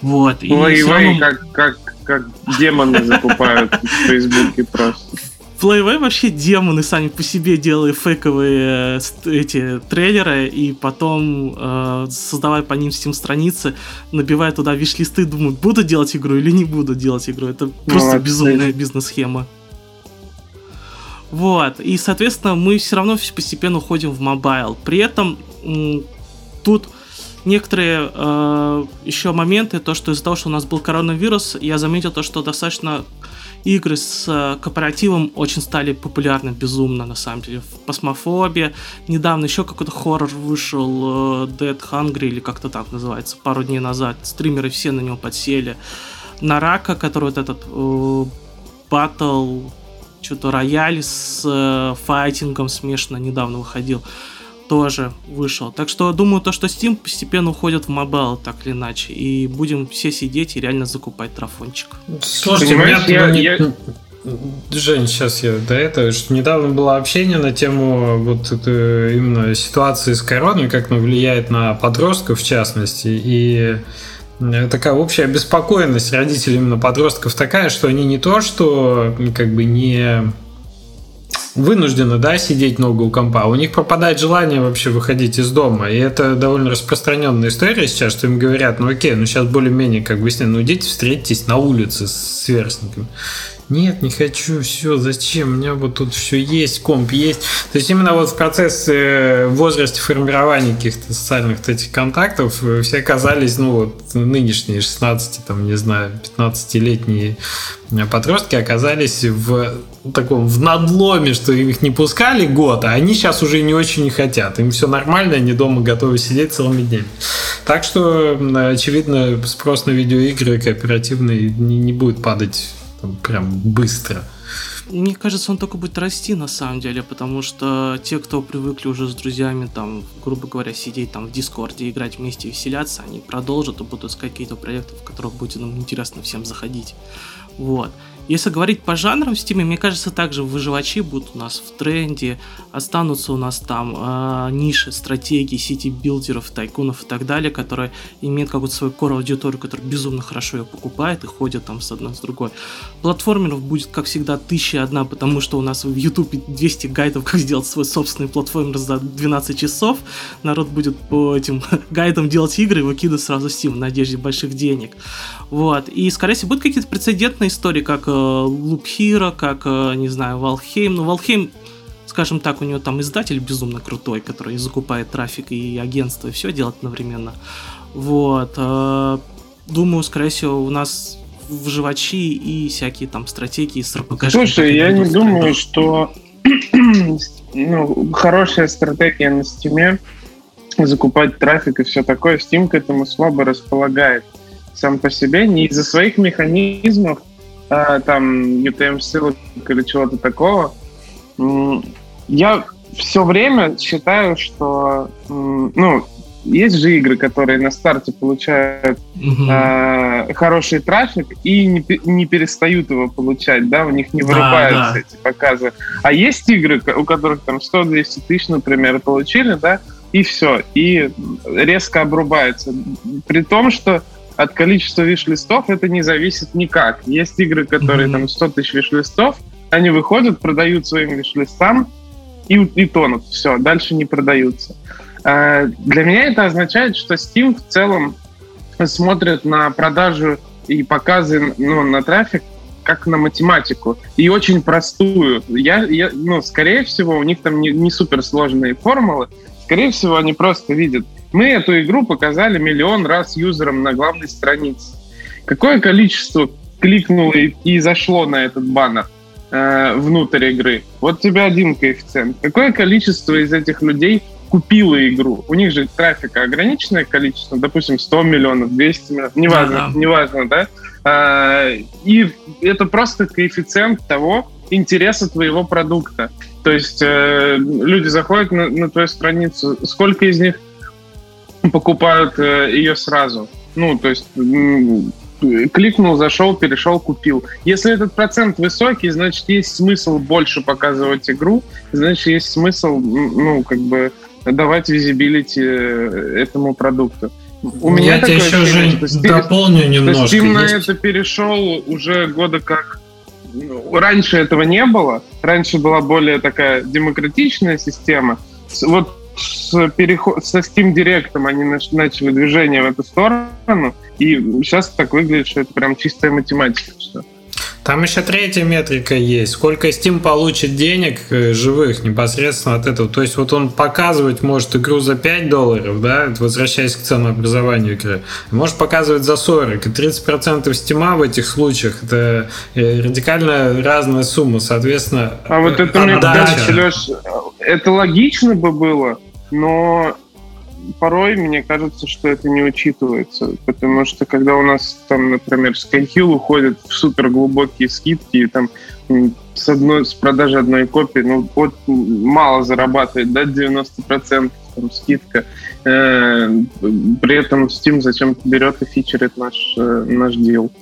Вот. Ой, ой, равно... как, как, как демоны закупают в Фейсбуке просто. PlayWay вообще демоны сами по себе делали фейковые э, эти трейлеры и потом э, создавая по ним Steam страницы, набивая туда виш-листы, думают, буду делать игру или не буду делать игру. Это просто Молодцы. безумная бизнес-схема. Вот, и, соответственно, мы все равно постепенно уходим в мобайл. При этом тут некоторые э, еще моменты, то, что из-за того, что у нас был коронавирус, я заметил то, что достаточно игры с э, кооперативом очень стали популярны безумно, на самом деле. В Пасмофобе недавно еще какой-то хоррор вышел, э, Dead Hungry или как-то так называется, пару дней назад. Стримеры все на него подсели. На Рака, который вот этот э, батл, что-то рояль с файтингом смешно недавно выходил тоже вышел. Так что думаю, то, что Steam постепенно уходит в мобайл, так или иначе. И будем все сидеть и реально закупать трафончик. Слушайте, Понимаешь, я, не... я... Жень, сейчас я до этого, что недавно было общение на тему вот это, именно ситуации с короной, как она влияет на подростков в частности, и такая общая обеспокоенность родителей именно подростков такая, что они не то, что как бы не вынуждены, да, сидеть много у компа, у них пропадает желание вообще выходить из дома. И это довольно распространенная история сейчас, что им говорят, ну окей, ну сейчас более-менее как бы, ну идите встретитесь на улице с сверстниками нет, не хочу, все, зачем, у меня вот тут все есть, комп есть. То есть именно вот в процессе э, в возрасте формирования каких-то социальных этих контактов э, все оказались, ну вот нынешние 16, там, не знаю, 15-летние подростки оказались в таком в надломе, что их не пускали год, а они сейчас уже не очень не хотят. Им все нормально, они дома готовы сидеть целыми днями. Так что, очевидно, спрос на видеоигры кооперативные не будет падать прям быстро. Мне кажется, он только будет расти на самом деле, потому что те, кто привыкли уже с друзьями, там, грубо говоря, сидеть там в Дискорде, играть вместе, веселяться, они продолжат и будут искать какие-то проекты, в которых будет нам интересно всем заходить. Вот. Если говорить по жанрам в Steam, мне кажется, также выживачи будут у нас в тренде, останутся у нас там э, ниши, стратегии, сити-билдеров, тайкунов и так далее, которые имеют какую-то свою core-аудиторию, которая безумно хорошо ее покупает и ходят там с одной с другой. Платформеров будет, как всегда, тысяча одна, потому что у нас в YouTube 200 гайдов, как сделать свой собственный платформер за 12 часов. Народ будет по этим <laughs> гайдам делать игры и выкидывать сразу Steam в надежде больших денег. Вот. И, скорее всего, будут какие-то прецедентные истории, как Loop Hero, как, э, не знаю, Valheim. Ну, Valheim, скажем так, у него там издатель безумно крутой, который закупает трафик и агентство, и все делает одновременно. Вот. Э, думаю, скорее всего, у нас выживачи и всякие там стратегии с РПГ. Слушай, я не думаю, что ну, хорошая стратегия на Steam е закупать трафик и все такое, Steam к этому слабо располагает сам по себе, не из-за своих механизмов, а, там UTM ссылок или чего-то такого. Я все время считаю, что ну, есть же игры, которые на старте получают угу. э, хороший трафик и не, не перестают его получать, да, у них не вырубаются да, да. эти показы. А есть игры, у которых там 100-200 тысяч, например, получили, да, и все, и резко обрубается. При том, что от количества виш-листов это не зависит никак. Есть игры, которые mm-hmm. там 100 тысяч виш-листов, они выходят, продают своим виш-листам и, и тонут. Все, дальше не продаются. А, для меня это означает, что Steam в целом смотрит на продажу и показы ну, на трафик как на математику. И очень простую. Я, я, ну, скорее всего, у них там не, не суперсложные формулы. Скорее всего, они просто видят, мы эту игру показали миллион раз юзерам на главной странице. Какое количество кликнуло и, и зашло на этот баннер э, внутрь игры? Вот тебе один коэффициент. Какое количество из этих людей купило игру? У них же трафика ограниченное количество, допустим, 100 миллионов, 200 миллионов, неважно, да, да. неважно, да? Э, и это просто коэффициент того интереса твоего продукта. То есть э, люди заходят на, на твою страницу, сколько из них покупают э, ее сразу. Ну, то есть кликнул, зашел, перешел, купил. Если этот процент высокий, значит, есть смысл больше показывать игру, значит, есть смысл, ну, как бы давать визибилити э, этому продукту. У ну, меня Я еще же Steam, дополню немножко. Steam на это перешел уже года как раньше этого не было. Раньше была более такая демократичная система. Вот с переход, со Steam Direct они начали движение в эту сторону, и сейчас так выглядит, что это прям чистая математика. Что там еще третья метрика есть. Сколько Steam получит денег э, живых непосредственно от этого. То есть вот он показывать может игру за 5 долларов, да, возвращаясь к ценообразованию игры. Может показывать за 40. И 30% Steam в этих случаях это э, радикально разная сумма. Соответственно, А вот это, мне кажется, Леш, это логично бы было, но порой мне кажется, что это не учитывается, потому что когда у нас там, например, Skyhill уходит в супер глубокие скидки, и там с одной с продажи одной копии, ну вот мало зарабатывает, да, 90% там скидка. Э, при этом Steam зачем-то берет и фичерит наш, э, наш дел.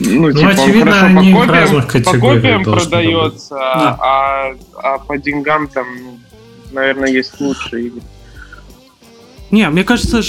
Ну, ну типа, очевидно, он хорошо они по копиям, по копиям продается, да. а, а по деньгам там, ну, наверное, есть лучшие игры. Не, мне кажется,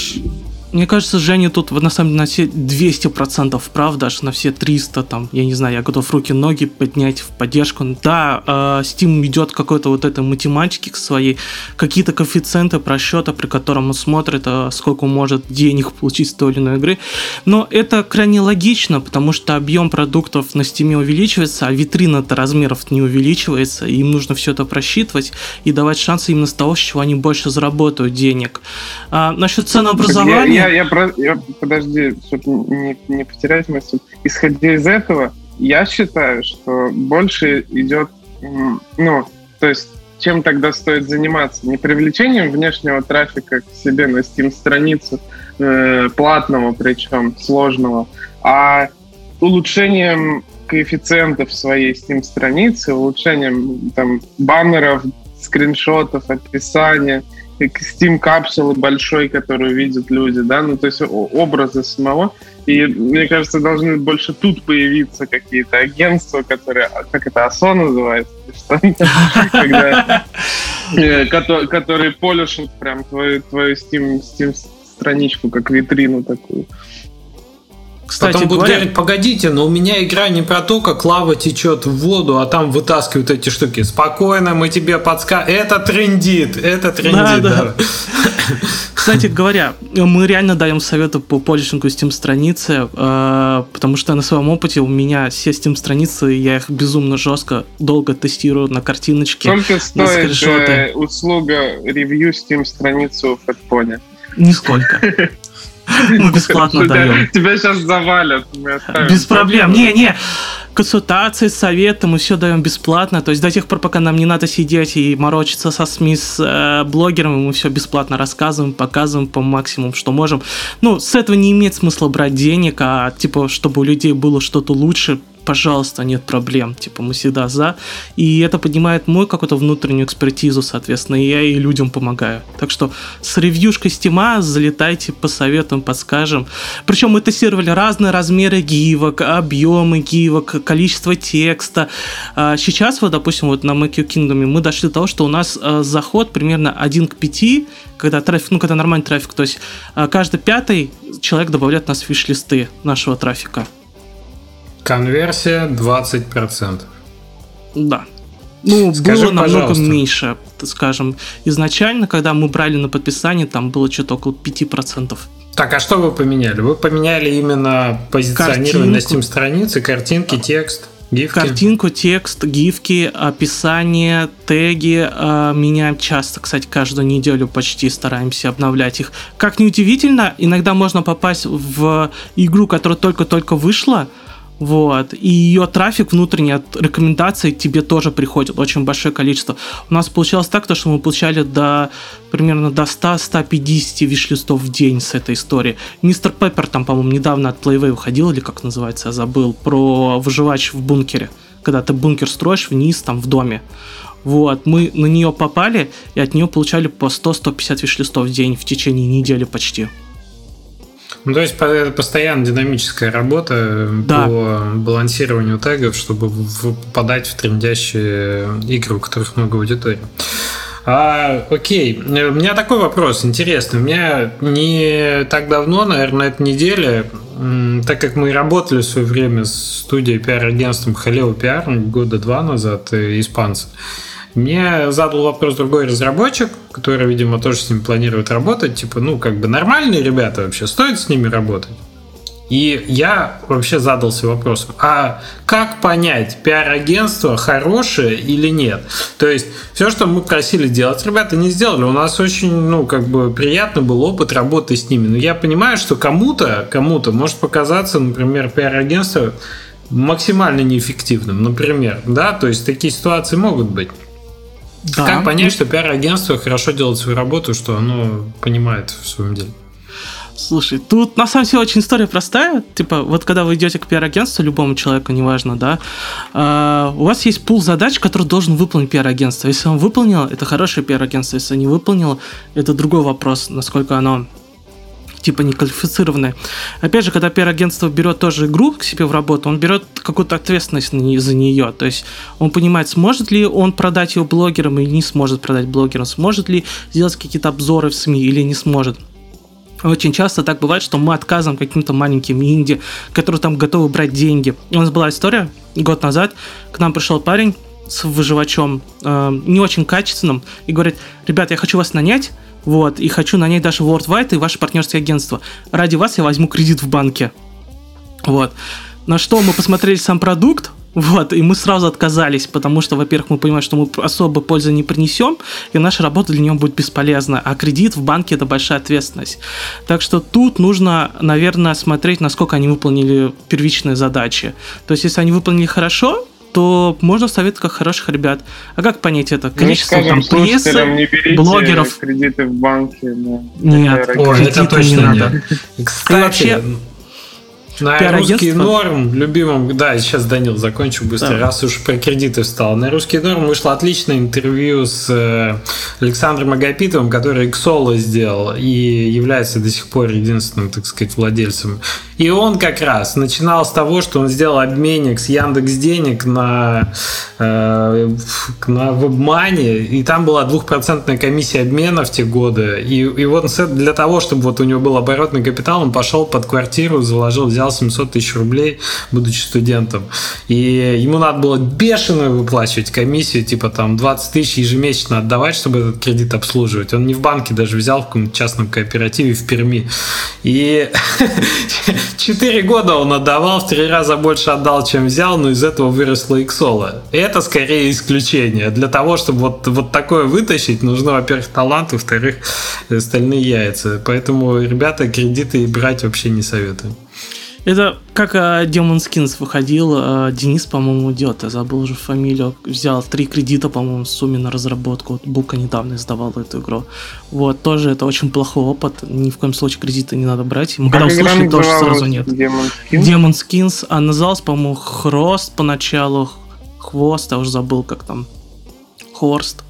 мне кажется, Женя тут на самом деле на все 200% прав, даже на все 300, там, я не знаю, я готов руки-ноги поднять в поддержку. Да, э, Steam ведет какой-то вот этой математики к своей, какие-то коэффициенты просчета, при котором он смотрит, э, сколько может денег получить с той или иной игры. Но это крайне логично, потому что объем продуктов на Steam увеличивается, а витрина-то размеров не увеличивается, им нужно все это просчитывать и давать шансы именно с того, с чего они больше заработают денег. А, насчет ценообразования я, я, я, подожди, чтобы не, не потерять мысль. Исходя из этого, я считаю, что больше идет, ну, то есть, чем тогда стоит заниматься? Не привлечением внешнего трафика к себе на Steam-страницу, э, платного причем, сложного, а улучшением коэффициентов своей Steam-страницы, улучшением там баннеров, скриншотов, описания – Steam капсулы большой, которую видят люди, да, ну то есть образы самого. И мне кажется, должны больше тут появиться какие-то агентства, которые, как это, АСО называется, <laughs> э, которые полишут прям твою, Steam страничку как витрину такую. Кстати, Потом будут говоря... говорить, погодите, но у меня игра не про то, как лава течет в воду, а там вытаскивают эти штуки. Спокойно, мы тебе подскажем. Это трендит, это трендит. Да, да. <laughs> Кстати говоря, мы реально даем советы по полишингу Steam страницы, э, потому что на своем опыте у меня все Steam страницы, я их безумно жестко долго тестирую на картиночке. Сколько стоит э, услуга ревью Steam страницу в Фэтпоне? Нисколько. <laughs> <laughs> Мы бесплатно даем. Тебя сейчас завалят. Без проблем. Не-не. Консультации, советы мы все даем бесплатно. То есть до тех пор, пока нам не надо сидеть и морочиться со СМИ, с э, блогерами, мы все бесплатно рассказываем, показываем по максимуму, что можем. Ну, с этого не имеет смысла брать денег, а типа, чтобы у людей было что-то лучше, пожалуйста, нет проблем, типа мы всегда за. И это поднимает мой какую-то внутреннюю экспертизу, соответственно, и я и людям помогаю. Так что с ревьюшкой стима залетайте, посоветуем, подскажем. Причем мы тестировали разные размеры гивок, объемы гивок, количество текста. А сейчас, вот, допустим, вот на Your Kingdom мы дошли до того, что у нас а, заход примерно 1 к 5, когда трафик, ну, когда нормальный трафик, то есть а, каждый пятый человек добавляет в нас фиш-листы нашего трафика. Конверсия 20%. Да. Ну, Скажи, было намного пожалуйста. меньше, скажем. Изначально, когда мы брали на подписание, там было что-то около 5%. Так, а что вы поменяли? Вы поменяли именно позиционирование на Steam странице, картинки, текст? Гифки. Картинку, текст, гифки, описание, теги э, меняем часто, кстати, каждую неделю почти стараемся обновлять их. Как неудивительно, иногда можно попасть в игру, которая только-только вышла, вот. И ее трафик внутренний от рекомендаций тебе тоже приходит очень большое количество. У нас получалось так, то, что мы получали до примерно до 100-150 виш-листов в день с этой истории. Мистер Пеппер там, по-моему, недавно от Playway уходил, или как называется, я забыл, про выживач в бункере. Когда ты бункер строишь вниз, там, в доме. Вот, мы на нее попали, и от нее получали по 100-150 виш-листов в день в течение недели почти. Ну, то есть это постоянно динамическая работа да. по балансированию тегов, чтобы попадать в трендящие игры, у которых много аудитории. А, окей, у меня такой вопрос интересный. У меня не так давно, наверное, на этой неделе так как мы работали в свое время с студией пиар-агентством Халео Пиар года два назад, э, испанцы, мне задал вопрос другой разработчик, который, видимо, тоже с ним планирует работать. Типа, ну, как бы нормальные ребята вообще, стоит с ними работать? И я вообще задался вопросом, а как понять, пиар-агентство хорошее или нет? То есть, все, что мы просили делать, ребята не сделали. У нас очень, ну, как бы приятный был опыт работы с ними. Но я понимаю, что кому-то, кому-то может показаться, например, пиар-агентство максимально неэффективным, например, да, то есть такие ситуации могут быть. Да. Как понять, что пиар-агентство хорошо делает свою работу, что оно понимает в своем деле? Слушай, тут на самом деле очень история простая. Типа, вот когда вы идете к пиар-агентству, любому человеку, неважно, да, э, у вас есть пул задач, который должен выполнить пиар-агентство. Если он выполнил, это хорошее пиар-агентство. Если не выполнило, это другой вопрос, насколько оно типа неквалифицированное. Опять же, когда пиар-агентство берет тоже игру к себе в работу, он берет какую-то ответственность за нее. То есть он понимает, сможет ли он продать ее блогерам или не сможет продать блогерам, сможет ли сделать какие-то обзоры в СМИ или не сможет. Очень часто так бывает, что мы отказываем каким-то маленьким инди, которые там готовы брать деньги. У нас была история год назад, к нам пришел парень с выживачом, э, не очень качественным, и говорит, ребят, я хочу вас нанять, вот, и хочу нанять даже Worldwide и ваше партнерское агентство. Ради вас я возьму кредит в банке. Вот. На что мы посмотрели сам продукт, вот, и мы сразу отказались, потому что, во-первых, мы понимаем, что мы особо пользы не принесем, и наша работа для него будет бесполезна, а кредит в банке это большая ответственность. Так что тут нужно, наверное, смотреть, насколько они выполнили первичные задачи. То есть, если они выполнили хорошо, то можно советовать как хороших ребят. А как понять это? Ну, Количество ну, скажем, там прессы, не берите блогеров. кредиты в банке. Да. Нет, Ой, это точно не надо. Кстати, вообще, на русский норм, любимым, да, сейчас Данил закончу быстро, да. раз уж про кредиты встал. На русский норм вышло отличное интервью с э, Александром Агапитовым, который Xolo сделал и является до сих пор единственным, так сказать, владельцем. И он как раз начинал с того, что он сделал обменник с Яндекс Денег на, э, на WebMoney, и там была двухпроцентная комиссия обмена в те годы. И, и вот для того, чтобы вот у него был оборотный капитал, он пошел под квартиру, заложил, взял 700 тысяч рублей, будучи студентом. И ему надо было бешеную выплачивать комиссию, типа там 20 тысяч ежемесячно отдавать, чтобы этот кредит обслуживать. Он не в банке даже взял, в каком-то частном кооперативе в Перми. И <laughs> 4 года он отдавал, в 3 раза больше отдал, чем взял, но из этого выросла Иксола. Это скорее исключение. Для того, чтобы вот, вот такое вытащить, нужно, во-первых, талант, во-вторых, остальные яйца. Поэтому, ребята, кредиты брать вообще не советую. Это как uh, Demon Skins выходил, uh, Денис, по-моему, идет, я забыл уже фамилию, взял три кредита, по-моему, в сумме на разработку. Вот Бука недавно издавал эту игру. Вот, тоже это очень плохой опыт, ни в коем случае кредиты не надо брать. Мы когда услышали, тоже сразу нет. Demon Skins? Demon Skins, а назывался, по-моему, Хрост поначалу, Хвост, я уже забыл, как там, Хорст.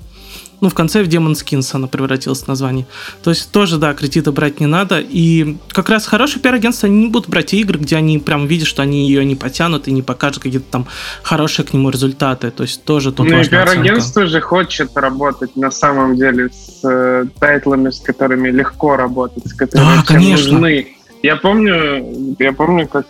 Ну, в конце в Demon Skins она превратилась в название. То есть тоже, да, кредиты брать не надо. И как раз хорошие пиар-агентства, они не будут брать игры, где они прям видят, что они ее не потянут и не покажут какие-то там хорошие к нему результаты. То есть тоже тут Ну, и пиар-агентство же хочет работать на самом деле с э, тайтлами, с которыми легко работать, с которыми да, нужны. Я помню, я помню, как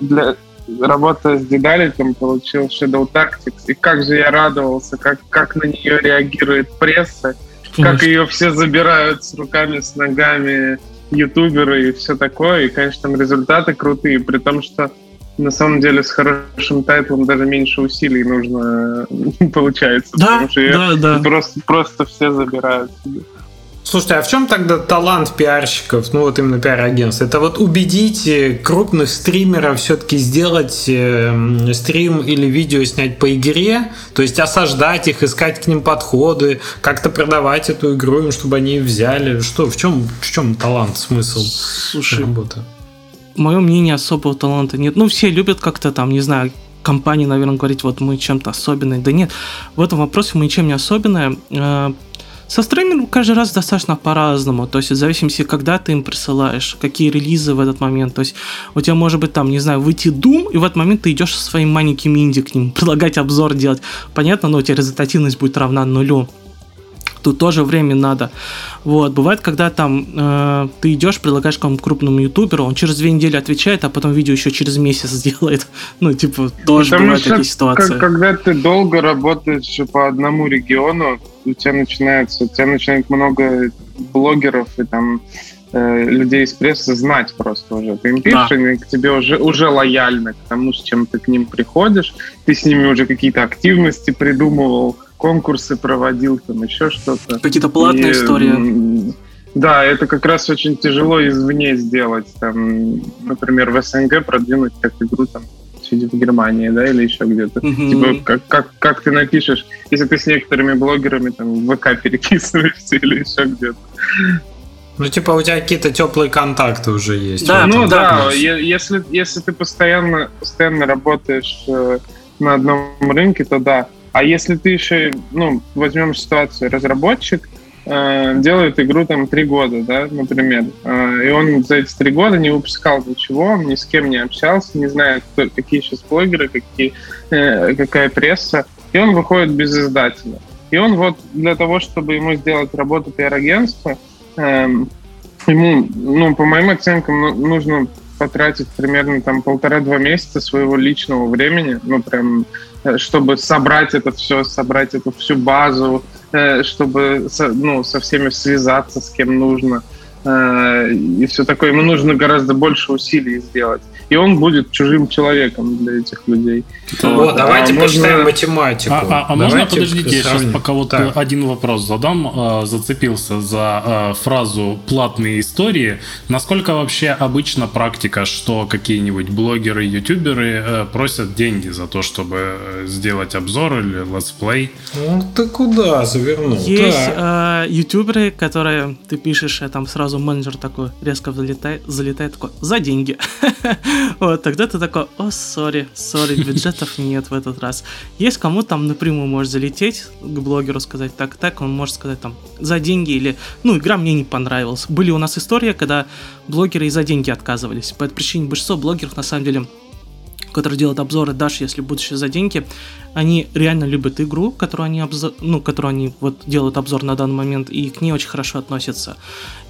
для работая с Дедаликом, получил Shadow Tactics, и как же я радовался, как, как на нее реагирует пресса, Конечно. как ее все забирают с руками, с ногами, ютуберы и все такое, и, конечно, там результаты крутые, при том, что на самом деле с хорошим тайтлом даже меньше усилий нужно <laughs> получается, да, потому что да, да. просто, просто все забирают. Слушайте, а в чем тогда талант пиарщиков, ну вот именно пиар-агентств? Это вот убедить э, крупных стримеров все-таки сделать э, стрим или видео снять по игре, то есть осаждать их, искать к ним подходы, как-то продавать эту игру, чтобы они взяли. Что, в чем, в чем талант, смысл Слушай, работы? Мое мнение, особого таланта нет. Ну, все любят как-то там, не знаю, компании, наверное, говорить, вот мы чем-то особенные. Да нет, в этом вопросе мы ничем не особенные э, со стримингом каждый раз достаточно по-разному, то есть в зависимости, когда ты им присылаешь, какие релизы в этот момент, то есть у тебя может быть там, не знаю, выйти Doom, и в этот момент ты идешь со своим маленьким инди к ним, <laughs> предлагать обзор делать, понятно, но у тебя результативность будет равна нулю. Тут тоже время надо. Вот, бывает, когда там э, ты идешь, предлагаешь какому-то крупному ютуберу, он через две недели отвечает, а потом видео еще через месяц <laughs> сделает. Ну, типа, тоже Потому бывают такие ситуации. когда ты долго работаешь по одному региону, у тебя начинается, у тебя начинает много блогеров и там э, людей из прессы знать просто уже. Ты им пишешь, да. они к тебе уже, уже лояльны к тому, с чем ты к ним приходишь, ты с ними уже какие-то активности придумывал, конкурсы проводил, там еще что-то. Какие-то платные и, истории. Да, это как раз очень тяжело извне сделать. Там, например, в СНГ продвинуть как игру там сидит в Германии, да, или еще где-то. Mm-hmm. Типа, как, как, как ты напишешь, если ты с некоторыми блогерами там в ВК переписываешься <laughs> или еще где-то. Ну, типа, у тебя какие-то теплые контакты уже есть. Да, ну да, да если, если ты постоянно, постоянно работаешь э, на одном рынке, то да. А если ты еще, ну, возьмем ситуацию, разработчик э, делает игру там три года, да, например, э, и он за эти три года не выпускал ничего, ни с кем не общался, не знает, кто, какие сейчас блогеры, какие, э, какая пресса, и он выходит без издателя. И он вот для того, чтобы ему сделать работу пиар-агентства, э, ему, ну, по моим оценкам, ну, нужно потратить примерно там полтора-два месяца своего личного времени, ну, прям, чтобы собрать это все, собрать эту всю базу, э, чтобы, ну, со всеми связаться, с кем нужно, э, и все такое. Ему нужно гораздо больше усилий сделать и он будет чужим человеком для этих людей. Вот, давайте а посчитаем можно... математику. А, а, а можно, подождите, я сейчас пока вот так. один вопрос задам, а, зацепился за а, фразу «платные истории». Насколько вообще обычно практика, что какие-нибудь блогеры, ютуберы э, просят деньги за то, чтобы э, сделать обзор или летсплей? Ну ты куда завернул? Есть да. э, ютуберы, которые ты пишешь, а там сразу менеджер такой резко залетает, залетает такой «за деньги». <laughs> Вот, тогда ты такой, о, sorry, sorry, <laughs> бюджетов нет в этот раз. Есть кому там напрямую можешь залететь к блогеру, сказать так, так, он может сказать там за деньги или, ну, игра мне не понравилась. Были у нас истории, когда блогеры и за деньги отказывались. По этой причине большинство блогеров, на самом деле, которые делают обзоры даже если будешь за деньги, они реально любят игру, которую они, обзор, ну, которую они вот делают обзор на данный момент, и к ней очень хорошо относятся.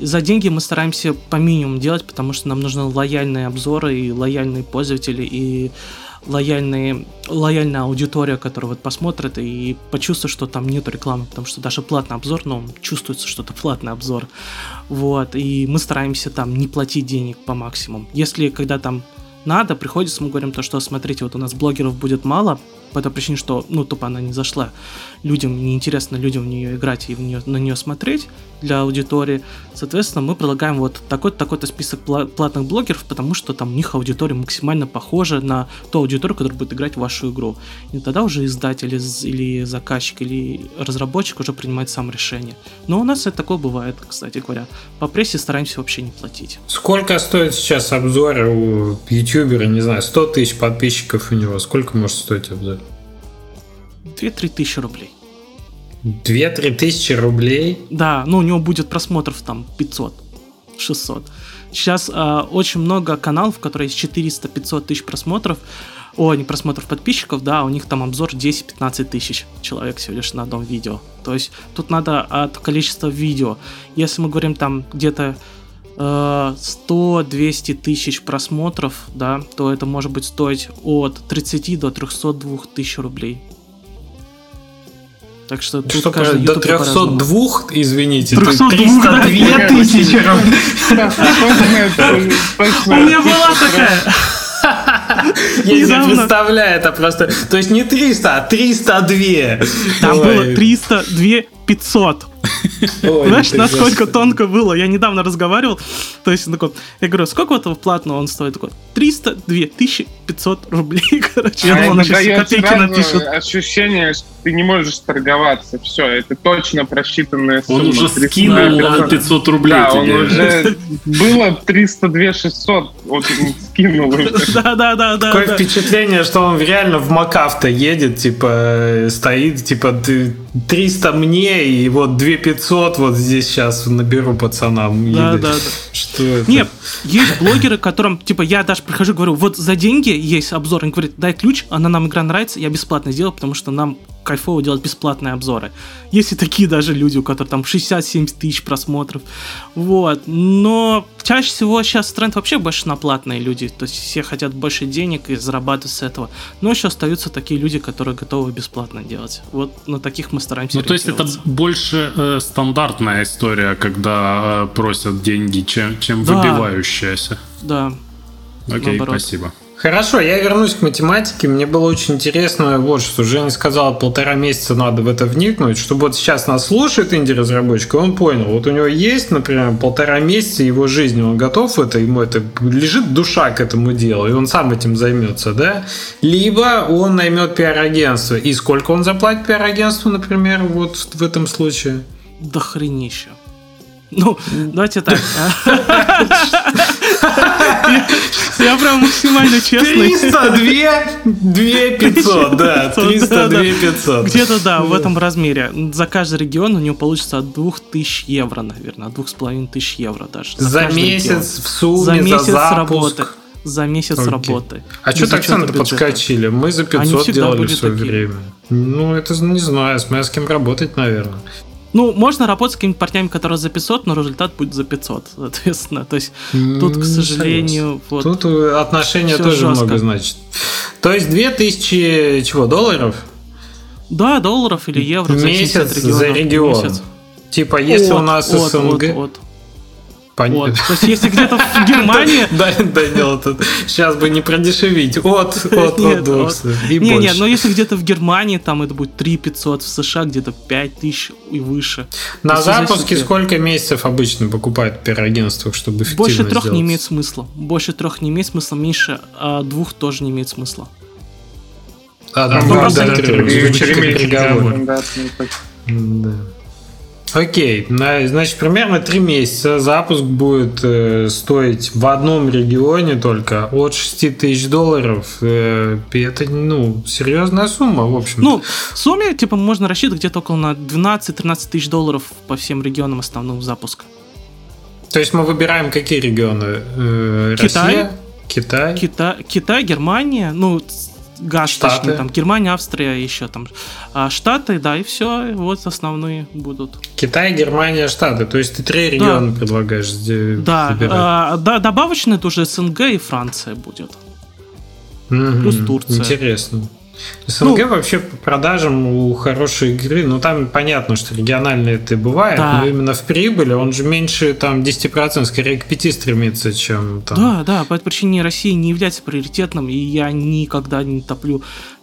За деньги мы стараемся по минимуму делать, потому что нам нужны лояльные обзоры и лояльные пользователи, и лояльные, лояльная аудитория, которая вот посмотрит и почувствует, что там нет рекламы, потому что даже платный обзор, но ну, чувствуется, что это платный обзор. Вот, и мы стараемся там не платить денег по максимуму. Если когда там надо, приходится, мы говорим то, что смотрите, вот у нас блогеров будет мало, по той причине, что, ну, тупо она не зашла. Людям неинтересно людям в нее играть и в нее, на нее смотреть для аудитории. Соответственно, мы предлагаем вот такой-то такой список платных блогеров, потому что там у них аудитория максимально похожа на ту аудиторию, которая будет играть в вашу игру. И тогда уже издатель или заказчик или разработчик уже принимает сам решение. Но у нас это такое бывает, кстати говоря. По прессе стараемся вообще не платить. Сколько стоит сейчас обзор у ютубера, не знаю, 100 тысяч подписчиков у него? Сколько может стоить обзор? 2-3 тысячи рублей. 2-3 тысячи рублей? Да, ну у него будет просмотров там 500, 600. Сейчас э, очень много каналов, которые есть 400-500 тысяч просмотров. О, не просмотров подписчиков, да, у них там обзор 10-15 тысяч человек всего лишь на одном видео. То есть тут надо от количества видео. Если мы говорим там где-то 100-200 тысяч просмотров, да, то это может быть стоить от 30 до 302 тысяч рублей. Так что тут Что, каждый до 302, извините, 302 тысячи. У меня была такая. <laughs> Я себе представляю, это просто... То есть не 300, а 302. Там было 302 500. Ой, Знаешь, насколько тонко было? Я недавно разговаривал, то есть такой, я говорю, сколько этого платного он стоит? Такой, 302 500 рублей, <laughs> короче. Я а думал, он сейчас копейки напишет. ощущение, что ты не можешь торговаться. Все, это точно просчитанная сумма. Он уже скинул 500 рублей Да, он уже... <laughs> Было 302 600, вот скинул. Да, да, да. Такое впечатление, что он реально в Макафто едет, типа, стоит, типа, 300 мне и вот 2500 вот здесь сейчас наберу пацанам. Да, да, да. Что это? Нет, есть блогеры, которым, типа, я даже прихожу, говорю, вот за деньги есть обзор, он говорит, дай ключ, она нам игра нравится, я бесплатно сделаю, потому что нам кайфово делать бесплатные обзоры. Есть и такие даже люди, у которых там 60-70 тысяч просмотров. Вот. Но чаще всего сейчас тренд вообще больше на платные люди. То есть все хотят больше денег и зарабатывать с этого. Но еще остаются такие люди, которые готовы бесплатно делать. Вот на таких мы стараемся Ну, то есть это больше э, стандартная история, когда э, просят деньги, чем, чем да. выбивающаяся. Да. Окей, Наоборот. спасибо. Хорошо, я вернусь к математике. Мне было очень интересно, вот что Женя сказал, полтора месяца надо в это вникнуть, чтобы вот сейчас нас слушает инди-разработчик, и он понял, вот у него есть, например, полтора месяца его жизни, он готов это, ему это, лежит душа к этому делу, и он сам этим займется, да? Либо он наймет пиар-агентство. И сколько он заплатит пиар-агентству, например, вот в этом случае? Да хренища. Ну, давайте так. Я прям максимально честный. 302 500, да. <laughs> 302 500. Где-то, да, в этом размере. За каждый регион у него получится от 2000 евро, наверное. От 2500 евро даже. За месяц в сумме, за месяц работы за месяц работы. А что так цены подскочили? Мы за 500 делали в свое время. Ну, это не знаю, с с кем работать, наверное. Ну, можно работать с какими-то парнями, которые за 500, но результат будет за 500, <laughs> соответственно. То есть тут, к сожалению... Вот, тут отношения тоже жестко. много значит. То есть 2000 чего, долларов? Да, долларов или евро. Месяц за регион. Месяц. Типа, если от, у нас от, СНГ... От, от. Понятно. Вот. То есть, если где-то в Германии... Да, Данил, сейчас бы не продешевить. От, от, от 200. И не, не, но если где-то в Германии, там это будет 3 500, в США где-то 5 тысяч и выше. На запуске сколько месяцев обычно покупают пироагентство, чтобы эффективно Больше трех не имеет смысла. Больше трех не имеет смысла, меньше а двух тоже не имеет смысла. А, да, ну, просто Да. Окей, значит, примерно 3 месяца запуск будет э, стоить в одном регионе только от 6 тысяч долларов. Э, это, ну, серьезная сумма, в общем. Ну, в сумме, типа, можно рассчитывать где-то около на 12-13 тысяч долларов по всем регионам основного запуска. То есть мы выбираем какие регионы? Э, Китай, Россия? Китай? Китай, Китай, Германия, ну, газ, Штаты. точнее, там Германия, Австрия, еще там а Штаты, да, и все, вот основные будут. Китай, Германия, Штаты, то есть ты три региона да. предлагаешь да, а, да, добавочный это уже СНГ и Франция будет. Угу, Плюс Турция. Интересно. СНГ ну, вообще по продажам у хорошей игры, ну там понятно, что региональные это бывает, да. но именно в прибыли он же меньше там 10%, скорее к 5 стремится, чем там. Да, да, по этой причине Россия не является приоритетным, и я никогда не топлю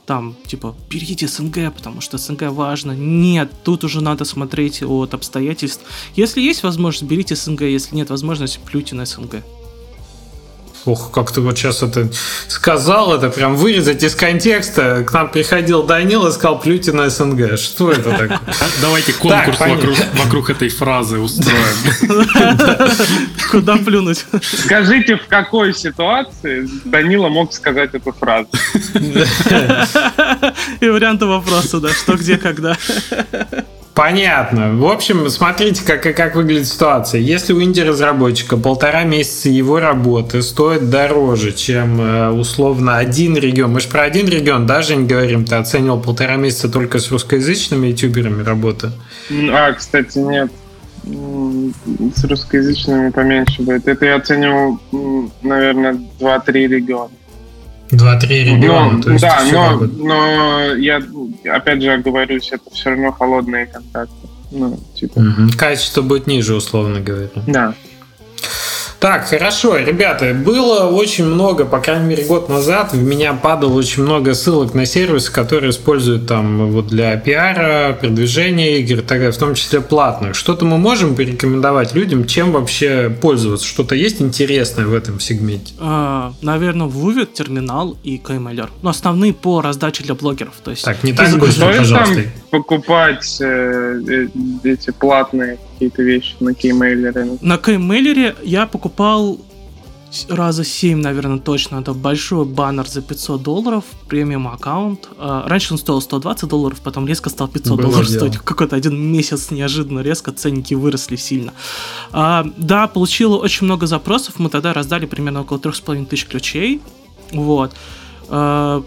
там, типа, берите СНГ, потому что СНГ важно. Нет, тут уже надо смотреть от обстоятельств. Если есть возможность, берите СНГ, если нет возможности, плюйте на СНГ. Ох, как ты вот сейчас это сказал, это прям вырезать из контекста. К нам приходил Данил и сказал, плюйте на СНГ. Что это такое? <laughs> Давайте конкурс так, вокруг, вокруг этой фразы устроим. <laughs> Куда плюнуть? Скажите, в какой ситуации Данила мог сказать эту фразу? <laughs> И варианты вопроса, да, что, где, когда. Понятно. В общем, смотрите, как, как выглядит ситуация. Если у инди-разработчика полтора месяца его работы стоит дороже, чем э, условно один регион. Мы же про один регион даже не говорим. Ты оценивал полтора месяца только с русскоязычными ютуберами работы. А, кстати, нет. С русскоязычными поменьше будет. Это я оценивал, наверное, 2-3 региона. Два-три региона. Ну, то есть да, но, но я опять же оговорюсь, это все равно холодные контакты. Ну, типа. Угу. Качество будет ниже, условно говоря. Да. Так, хорошо, ребята, было очень много, по крайней мере, год назад в меня падало очень много ссылок на сервисы, которые используют там вот для пиара, продвижения игр, в том числе платных. Что-то мы можем порекомендовать людям, чем вообще пользоваться? Что-то есть интересное в этом сегменте? А, наверное, Вувик, терминал и KMLR. Но ну, основные по раздаче для блогеров. То есть так, не так быстро, пожалуйста. покупать э, э, эти платные какие-то вещи на кеймейлере? На кеймейлере я покупал раза 7, наверное, точно. Это большой баннер за 500 долларов, премиум аккаунт. А, раньше он стоил 120 долларов, потом резко стал 500 Было долларов дело. стоить. Какой-то один месяц неожиданно резко ценники выросли сильно. А, да, получила очень много запросов. Мы тогда раздали примерно около 3500 ключей. Вот. Э,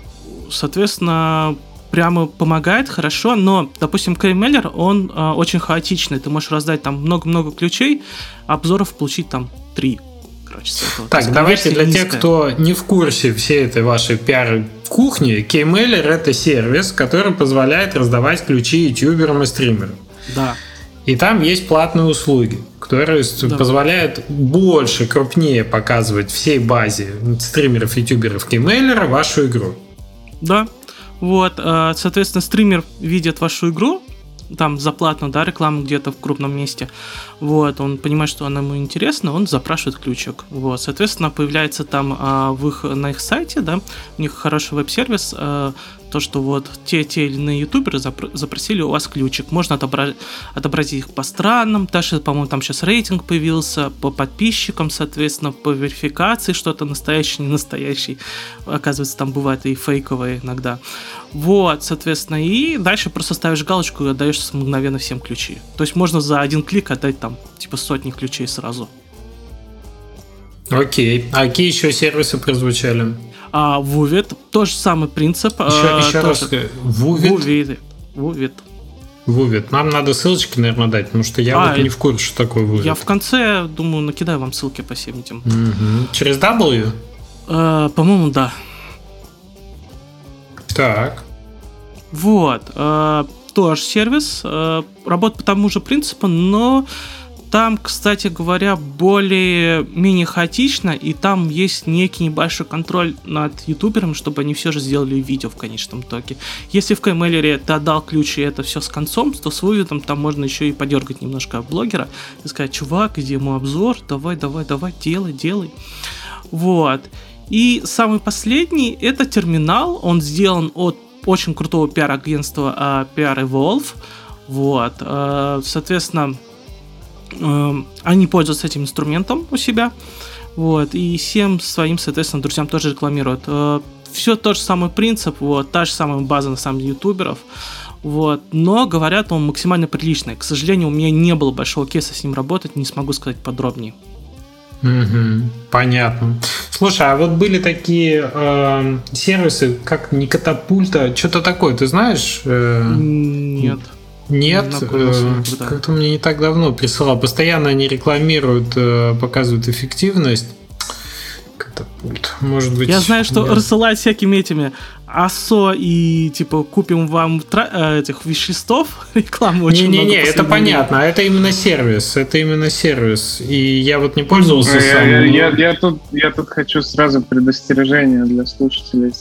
соответственно, прямо помогает хорошо, но, допустим, KML, он э, очень хаотичный. Ты можешь раздать там много-много ключей, обзоров получить там три. Короче, так, давайте для низкая. тех, кто не в курсе всей этой вашей пиар-кухни, KMailer это сервис, который позволяет раздавать ключи ютуберам и стримерам. Да. И там есть платные услуги, которые да. позволяют больше, крупнее показывать всей базе стримеров, ютуберов, кеймейлера вашу игру. Да. Вот, э, соответственно, стример видит вашу игру, там заплатно, да, рекламу где-то в крупном месте, вот, он понимает, что она ему интересна, он запрашивает ключик, вот, соответственно, появляется там а, в их, на их сайте, да, у них хороший веб-сервис, а, то, что вот те, те или иные ютуберы запросили у вас ключик, можно отобра- отобразить их по странам, даже, по-моему, там сейчас рейтинг появился, по подписчикам, соответственно, по верификации, что-то настоящее, не настоящий, оказывается, там бывает и фейковые иногда, вот, соответственно, и дальше просто ставишь галочку и отдаешь мгновенно всем ключи, то есть можно за один клик отдать там, типа, сотни ключей сразу. Окей, а какие еще сервисы прозвучали? А Вувит тоже самый принцип. Еще, а, еще раз. Вувит? Вувит. Вувит. Вувит. Нам надо ссылочки, наверное, дать, потому что я а, вот не в курсе, что такое Вувит. Я в конце, думаю, накидаю вам ссылки по всем этим. Угу. Через W? А, по-моему, да. Так. Вот. А, тоже сервис. А, работает по тому же принципу, но там, кстати говоря, более-менее хаотично, и там есть некий небольшой контроль над ютубером, чтобы они все же сделали видео в конечном итоге. Если в Keymailer е ты отдал ключ и это все с концом, то с выводом там можно еще и подергать немножко блогера и сказать, чувак, где мой обзор, давай, давай, давай, делай, делай. Вот. И самый последний это Terminals, он сделан от очень крутого пиар-агентства uh, PR Evolve. Вот. Uh, соответственно, они пользуются этим инструментом у себя, вот, и всем своим, соответственно, друзьям тоже рекламируют. Э, Все тот же самый принцип, вот, та же самая база, на самом деле, ютуберов, вот, но говорят, он максимально приличный. К сожалению, у меня не было большого кейса с ним работать, не смогу сказать подробнее. Угу, понятно. Слушай, а вот были такие э, сервисы, как не катапульта, что-то такое, ты знаешь? Э, Нет. Нет, э, как-то мне не так давно присылал. Постоянно они рекламируют, э, показывают эффективность. Катапульт. Может быть. Я знаю, что нет. рассылать всякими этими АСО и типа купим вам тра- э, этих веществ <laughs> рекламу очень Не, не, это понятно. А это именно сервис. Это именно сервис. И я вот не пользовался я, сам. Я, я, я, тут, я тут хочу сразу предостережение для слушателей.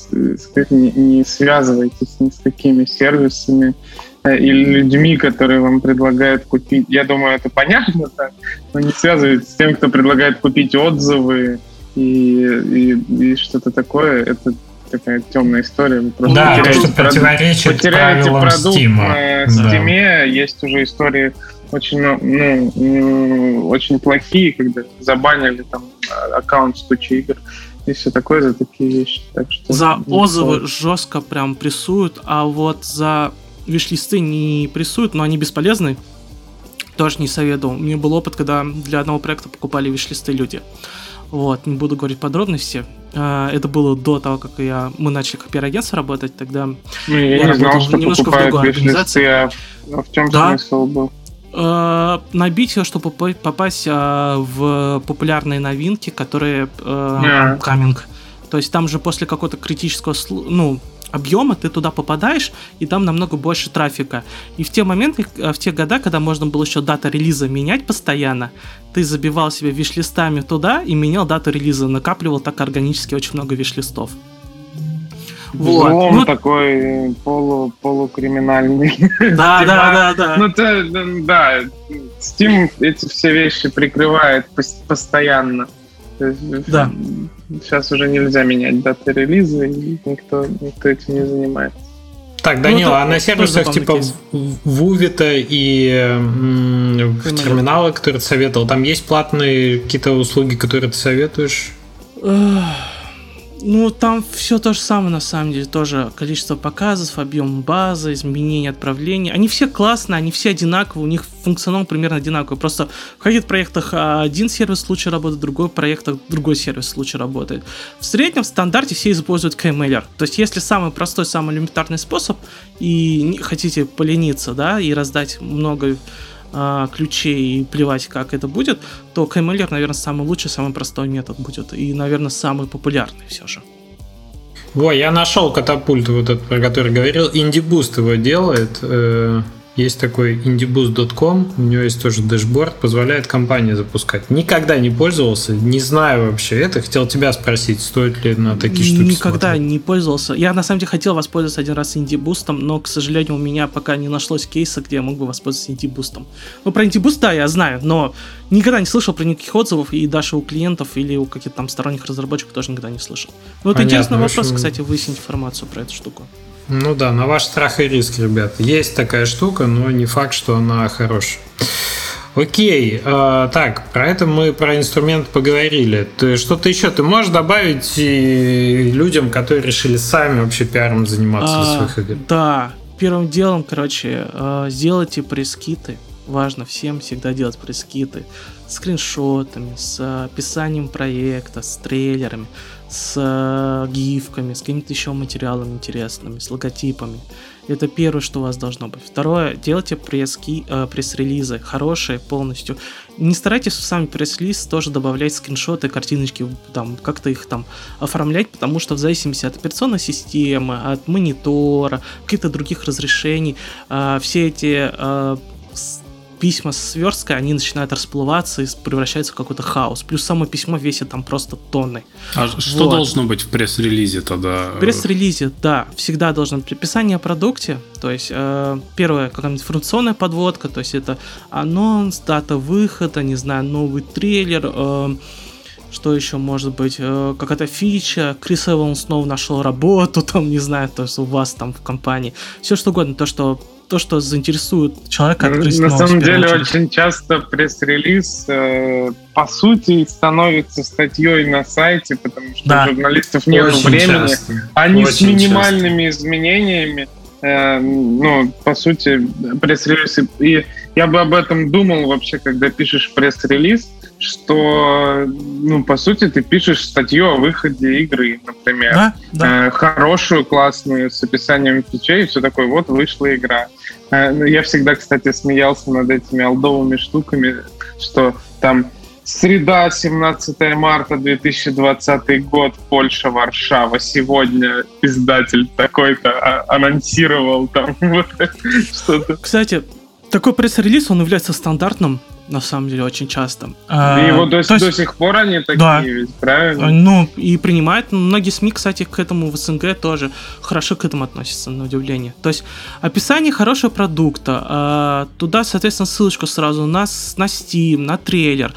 Не, не связывайтесь ни с какими сервисами Или людьми, которые вам предлагают купить. Я думаю, это понятно, так, но не связывать с тем, кто предлагает купить отзывы и, и, и что-то такое. Это такая темная история. Вы просто да, потеряете, что противоречит потеряете продукт Steam. на Steam. Да. Есть уже истории очень, ну, очень плохие, когда забанили там аккаунт с кучей игр и все такое за такие вещи. Так что, за отзывы жестко прям прессуют, а вот за виш-листы не прессуют, но они бесполезны. Тоже не советовал. У меня был опыт, когда для одного проекта покупали виш-листы люди. Вот, не буду говорить подробности. А, это было до того, как я, мы начали как пиар-агентство работать, тогда ну, я, я не знал, что немножко в другой организации. А, а в чем да? смысл был? Uh, набить ее, чтобы попасть uh, в популярные новинки, которые yeah. coming. То есть там же после какого-то критического, ну, объема, ты туда попадаешь, и там намного больше трафика. И в те моменты, э, в те года, когда можно было еще дата релиза менять постоянно, ты забивал себе виш-листами туда и менял дату релиза, накапливал так органически очень много виш-листов. Вот. Взлом ну, такой полу, полукриминальный. Да, <laughs> да, да, да. Ну, то, да, Steam эти все вещи прикрывает постоянно. Да. Сейчас уже нельзя менять даты релиза, и никто, никто этим не занимается. Так, Данила, ну, а на сервисах типа Вувита и м- терминалы, которые ты советовал, там есть платные какие-то услуги, которые ты советуешь? Ну, там все то же самое, на самом деле, тоже количество показов, объем базы, изменение отправления. Они все классные, они все одинаковые, у них функционал примерно одинаковый. Просто в каких-то проектах один сервис лучше работает, в другой проектах другой сервис лучше работает. В среднем, в стандарте все используют KMailer. То есть, если самый простой, самый элементарный способ, и хотите полениться, да, и раздать много а, ключей и плевать, как это будет, то KMailer, наверное, самый лучший, самый простой метод будет. И, наверное, самый популярный все же. Ой, я нашел катапульт, вот этот, про который говорил. IndieBoost его делает. Э, есть такой indieboost.com, у него есть тоже дэшборд, позволяет компании запускать. Никогда не пользовался, не знаю вообще это. Хотел тебя спросить, стоит ли на такие штуки Никогда смотреть. не пользовался. Я на самом деле хотел воспользоваться один раз IndieBoost, но, к сожалению, у меня пока не нашлось кейса, где я мог бы воспользоваться IndieBoost. Ну, про IndieBoost, да, я знаю, но никогда не слышал про никаких отзывов, и даже у клиентов или у каких-то там сторонних разработчиков тоже никогда не слышал. Ну, это интересный вопрос, кстати, выяснить информацию про эту штуку. Ну да, на ваш страх и риск, ребят. Есть такая штука, но не факт, что она хорошая. Окей, э, так, про это мы про инструмент поговорили. Ты что-то еще ты можешь добавить людям, которые решили сами вообще пиаром заниматься а, своих игр? Да, первым делом, короче, э, сделайте прескиты. Важно всем всегда делать прескиты с скриншотами, с описанием проекта, с трейлерами с э, гифками, с какими-то еще материалами интересными, с логотипами. Это первое, что у вас должно быть. Второе, делайте пресс-ки, э, пресс-релизы хорошие полностью. Не старайтесь в сам пресс-релиз тоже добавлять скриншоты, картиночки, там, как-то их там оформлять, потому что в зависимости от операционной системы, от монитора, каких-то других разрешений, э, все эти э, письма с сверсткой, они начинают расплываться и превращаются в какой-то хаос. Плюс само письмо весит там просто тонны. А вот. что должно быть в пресс-релизе тогда? В пресс-релизе, да, всегда должно быть описание о продукте, то есть э, первое, какая-нибудь информационная подводка, то есть это анонс, дата выхода, не знаю, новый трейлер, э, что еще может быть? Э, какая-то фича, Крис Эван снова нашел работу, <laughs> там, не знаю, то есть у вас там в компании. Все что угодно, то, что то, что заинтересует человека. На самом деле очень часто пресс-релиз э, по сути становится статьей на сайте, потому что да. журналистов нет времени. Часто. Они очень с минимальными часто. изменениями, э, ну, по сути, пресс-релиз. И я бы об этом думал вообще, когда пишешь пресс-релиз, что, ну, по сути, ты пишешь статью о выходе игры, например. Да, да. Э, хорошую, классную, с описанием фичей, и все такое, вот вышла игра. Э, ну, я всегда, кстати, смеялся над этими алдовыми штуками, что там Среда, 17 марта 2020 год, Польша, Варшава. Сегодня издатель такой-то а, анонсировал там <laughs> вот что-то. Кстати, такой пресс-релиз, он является стандартным на самом деле, очень часто. И а, его до, до есть, сих пор они такие, да. ведь, правильно? Ну, и принимают. Многие СМИ, кстати, к этому в СНГ тоже хорошо к этому относятся, на удивление. То есть, описание хорошего продукта, а, туда, соответственно, ссылочку сразу на, на Steam, на трейлер,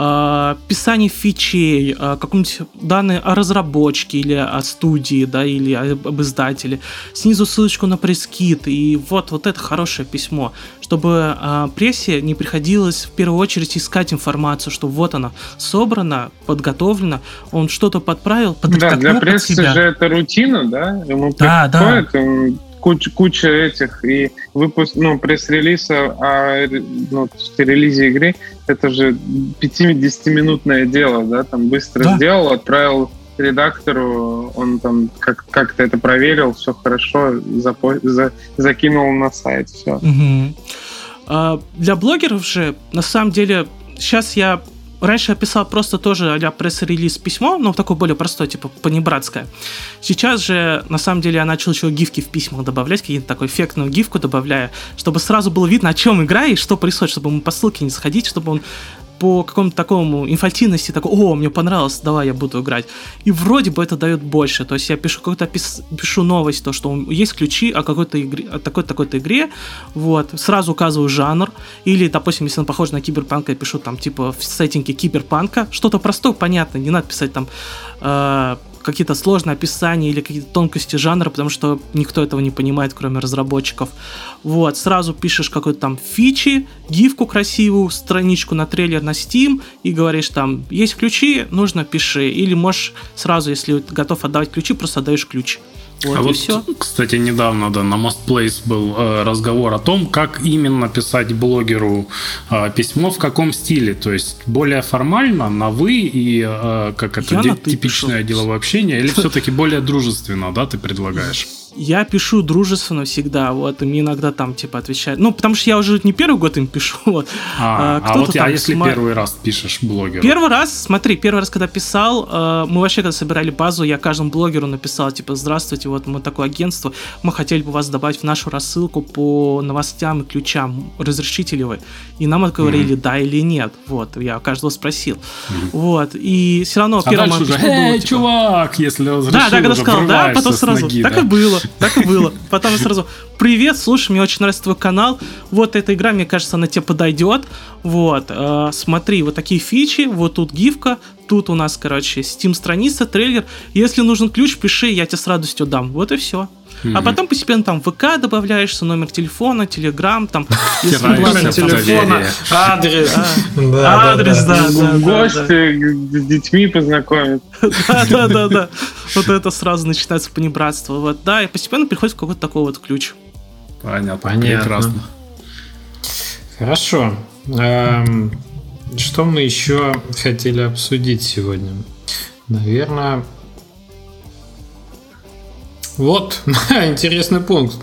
а, описание фичей, какие-нибудь данные о разработчике или о студии, да, или об издателе. Снизу ссылочку на пресс-кит, и вот, вот это хорошее письмо, чтобы прессе не приходилось в первую очередь искать информацию, что вот она собрана, подготовлена, он что-то подправил, Да, для прессы же это рутина, да? Ему да, приходит, да. Он куча, куча этих и выпуск, ну, пресс-релиза о ну, релизе игры, это же 50-минутное дело, да, там быстро да. сделал, отправил редактору, он там как- как-то это проверил, все хорошо, запо- за- закинул на сайт, все. Угу. А, для блогеров же, на самом деле, сейчас я Раньше я писал просто тоже а пресс-релиз письмо, но такое более простое, типа понебратское. Сейчас же, на самом деле, я начал еще гифки в письмах добавлять, какие-то такой эффектную гифку добавляя, чтобы сразу было видно, о чем игра и что происходит, чтобы ему по ссылке не сходить, чтобы он по какому-то такому инфальтивности, такой, о, мне понравилось, давай я буду играть. И вроде бы это дает больше. То есть я пишу какую-то пишу новость, то, что есть ключи о какой-то игре, о такой-то такой игре, вот, сразу указываю жанр, или, допустим, если он похож на киберпанк, я пишу там, типа, в сеттинге киберпанка, что-то простое, понятно, не надо писать там э, какие-то сложные описания или какие-то тонкости жанра, потому что никто этого не понимает, кроме разработчиков. Вот, сразу пишешь какой-то там фичи, гифку красивую, страничку на трейлер на Steam и говоришь там, есть ключи, нужно пиши. Или можешь сразу, если готов отдавать ключи, просто отдаешь ключ. Вот а вот, все. кстати, недавно да, на Most Place был э, разговор о том, как именно писать блогеру э, письмо, в каком стиле. То есть более формально, на вы и э, как это Я типичное деловое общение, или все-таки более дружественно, да, ты предлагаешь? Я пишу дружественно всегда, вот, и мне иногда там, типа, отвечают. Ну, потому что я уже не первый год им пишу, <laughs> вот. А, а, а вот, а если сма... первый раз пишешь блогеру? Первый раз, смотри, первый раз, когда писал, э, мы вообще, когда собирали базу, я каждому блогеру написал, типа, здравствуйте, вот мы такое агентство, мы хотели бы вас добавить в нашу рассылку по новостям и ключам, разрешите ли вы? И нам отговорили, mm-hmm. да или нет, вот, я каждого спросил. Mm-hmm. Вот, и все равно а. Дальше уже, эй, типа... чувак, если разрешил, Да, да, когда сказал, да, потом сразу, ноги, так да? и было. Так и было. <laughs> Потом сразу, привет, слушай, мне очень нравится твой канал. Вот эта игра, мне кажется, она тебе подойдет. Вот, э, смотри, вот такие фичи, вот тут гифка, тут у нас, короче, Steam страница, трейлер. Если нужен ключ, пиши, я тебе с радостью дам. Вот и все. Mm-hmm. А потом постепенно там ВК добавляешься, номер телефона, Телеграм, там <laughs> номер телефона, адрес, <laughs> адрес, да, да, гости с детьми познакомить. <laughs> Да, да, да, да. Вот это сразу начинается понебратство. Вот, да, и постепенно приходит какой-то такой вот ключ. Понятно, Понятно. прекрасно. Хорошо. Эм, что мы еще хотели обсудить сегодня? Наверное, вот, <laughs> интересный пункт.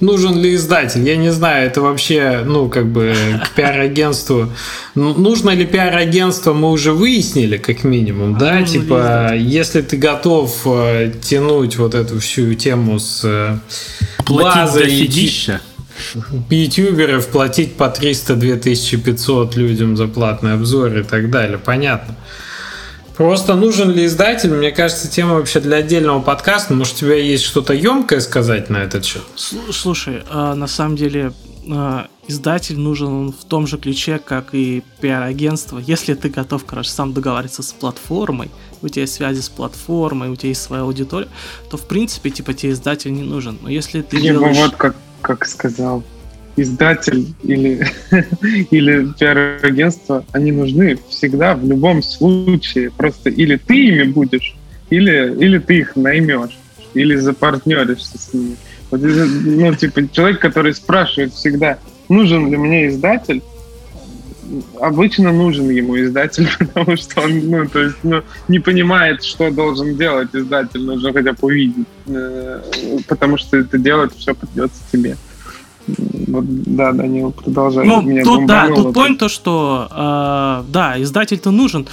Нужен ли издатель? Я не знаю, это вообще, ну, как бы к пиар-агентству. Ну, нужно ли пиар-агентство, мы уже выяснили, как минимум, а да? Типа, если ты готов э, тянуть вот эту всю тему с э, базой ютуберов, платить по 300 2500 людям за платный обзор и так далее, понятно. Просто нужен ли издатель, мне кажется, тема вообще для отдельного подкаста. Может, у тебя есть что-то емкое сказать на этот счет? Слушай, а, на самом деле а, издатель нужен в том же ключе, как и пиар-агентство. Если ты готов, короче, сам договариваться с платформой, у тебя есть связи с платформой, у тебя есть своя аудитория, то, в принципе, типа, тебе издатель не нужен. Но если ты Не, делаешь... вот как, как сказал издатель или, <laughs> или пиар-агентство, они нужны всегда, в любом случае. Просто или ты ими будешь, или, или ты их наймешь, или запартнеришься с ними. Вот, ну, типа, человек, который спрашивает всегда, нужен ли мне издатель, обычно нужен ему издатель, <laughs> потому что он, ну, то есть, ну, не понимает, что должен делать издатель, нужно хотя бы увидеть, э, потому что это делать все придется тебе. Да, Данил, продолжай. Ну, Меня тут, да, тут point то, что, э, да, издатель-то нужен,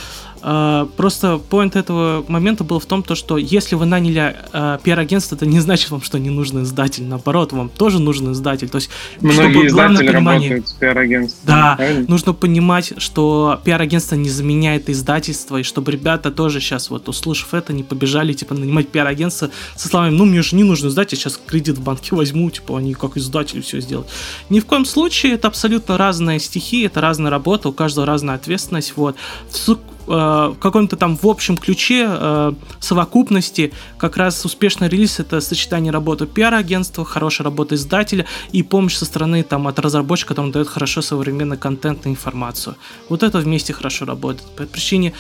просто поинт этого момента был в том, то, что если вы наняли uh, пиар-агентство, это не значит вам, что не нужен издатель. Наоборот, вам тоже нужен издатель. То есть, Многие чтобы издатели понимание... работают с пиар-агентством. Да, правильно? нужно понимать, что пиар-агентство не заменяет издательство, и чтобы ребята тоже сейчас, вот услышав это, не побежали, типа, нанимать пиар-агентство со словами, ну, мне же не нужен издатель, сейчас кредит в банке возьму, типа, они как издатели все сделают. Ни в коем случае, это абсолютно разные стихи, это разная работа, у каждого разная ответственность, вот. В, Э, в каком-то там в общем ключе э, совокупности как раз успешный релиз это сочетание работы пиар-агентства, хорошая работа издателя и помощь со стороны там от разработчика, который дает хорошо современный контент и информацию. Вот это вместе хорошо работает. По этой причине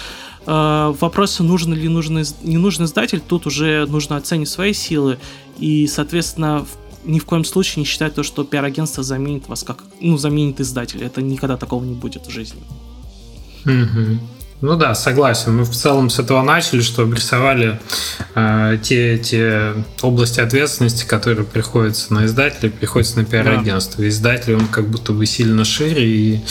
э, вопросы, нужен ли нужен, не нужен издатель, тут уже нужно оценить свои силы и, соответственно, ни в коем случае не считать то, что пиар-агентство заменит вас как, ну, заменит издателя. Это никогда такого не будет в жизни. Mm-hmm. Ну да, согласен. Мы в целом с этого начали, что обрисовали э, те, те области ответственности, которые приходятся на издателя, приходятся на пиар-агентство. Да. Издатель, он как будто бы сильно шире, и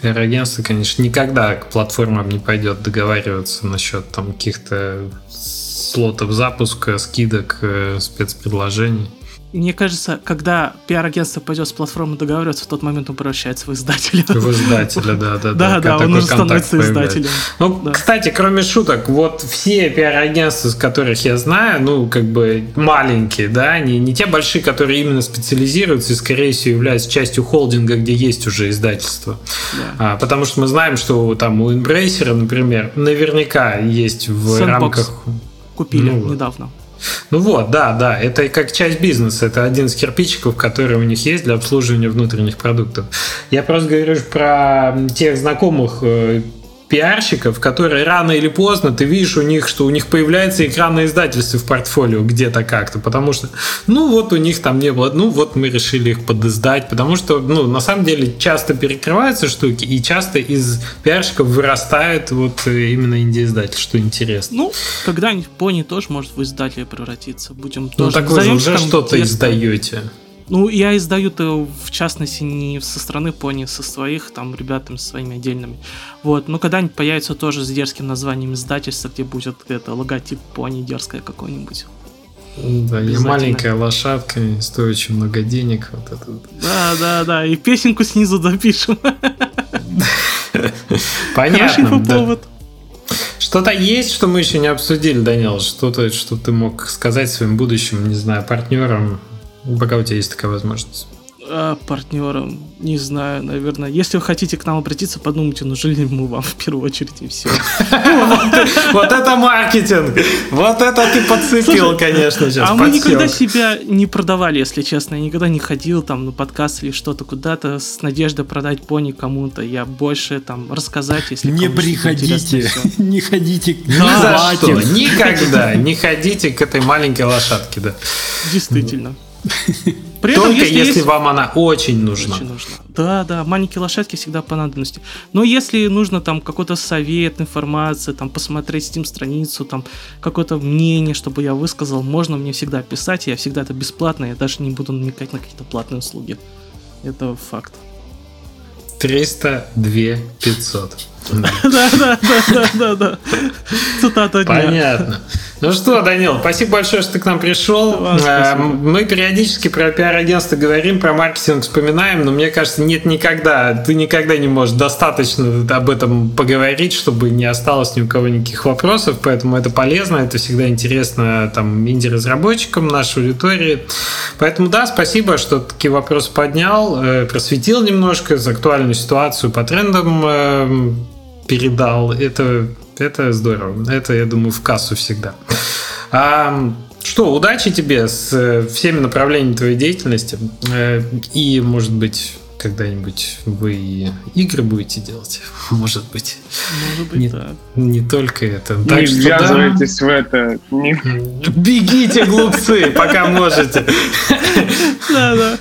пиар-агентство, конечно, никогда к платформам не пойдет договариваться насчет там каких-то слотов запуска, скидок, э, спецпредложений мне кажется, когда пиар-агентство пойдет с платформы договариваться, в тот момент он превращается в издателя. В издателя, да, да. Да, <laughs> да, он уже становится издателем. Ну, кстати, кроме шуток, вот все пиар-агентства, с которых я знаю, ну, как бы маленькие, да, не, не те большие, которые именно специализируются и, скорее всего, являются частью холдинга, где есть уже издательство. А, потому что мы знаем, что там у Embracer, например, наверняка есть в рамках купили ну, недавно. Ну вот, да, да, это как часть бизнеса, это один из кирпичиков, который у них есть для обслуживания внутренних продуктов. Я просто говорю про тех знакомых э, пиарщиков, которые рано или поздно ты видишь у них, что у них появляется экранное издательство в портфолио где-то как-то, потому что, ну вот у них там не было, ну вот мы решили их подиздать, потому что, ну на самом деле часто перекрываются штуки и часто из пиарщиков вырастает вот э, именно инди-издатель, что интересно. Ну, когда-нибудь пони тоже может в издателя превратиться, будем ну, тоже. Ну так вы же уже что-то издаете. Ну, я издаю-то, в частности, не со стороны пони, со своих там ребятами, своими отдельными. Вот, но когда-нибудь появится тоже с дерзким названием издательства, где будет это логотип пони дерзкое какой-нибудь. Да, я маленькая лошадка, стоит очень много денег. Вот это. Да, да, да, и песенку снизу запишем. Понятно. Да. Что-то есть, что мы еще не обсудили, Данил? Что-то, что ты мог сказать своим будущим, не знаю, партнерам, Пока у тебя есть такая возможность. А, партнерам, не знаю, наверное. Если вы хотите к нам обратиться, подумайте, нужны ли мы вам в первую очередь и все. <laughs> Вот это маркетинг! Вот это ты подцепил, конечно, сейчас. А мы никогда себя не продавали, если честно. Я никогда не ходил там на подкаст или что-то куда-то с надеждой продать пони кому-то. Я больше там рассказать, если Не приходите, <laughs> не ходите что, никогда не ходите к этой маленькой лошадке, да. Действительно. <laughs> При этом, Только если, если вам она очень нужна. Очень нужна. Да, да, маленькие лошадки всегда по надобности. Но если нужно там какой-то совет, информация, там посмотреть Steam страницу, там какое-то мнение, чтобы я высказал, можно мне всегда писать, я всегда это бесплатно, я даже не буду намекать на какие-то платные услуги. Это факт. 302 500. Да, да, да, да, да. Цитата дня. Понятно. Ну что, Данил, спасибо большое, что ты к нам пришел. А, мы периодически про пиар-агентство говорим, про маркетинг вспоминаем, но мне кажется, нет никогда, ты никогда не можешь достаточно об этом поговорить, чтобы не осталось ни у кого никаких вопросов, поэтому это полезно, это всегда интересно там инди-разработчикам нашей аудитории. Поэтому да, спасибо, что такие вопросы поднял, э, просветил немножко за актуальную ситуацию по трендам э, передал. Это это здорово. Это, я думаю, в кассу всегда. А, что, удачи тебе с э, всеми направлениями твоей деятельности. Э, и, может быть, когда-нибудь вы игры будете делать, <laughs> может быть. Может быть, не, да. Не только это. Так не что, ввязывайтесь да, в это. Не... Бегите, глупцы, пока можете. <laughs> Да, да.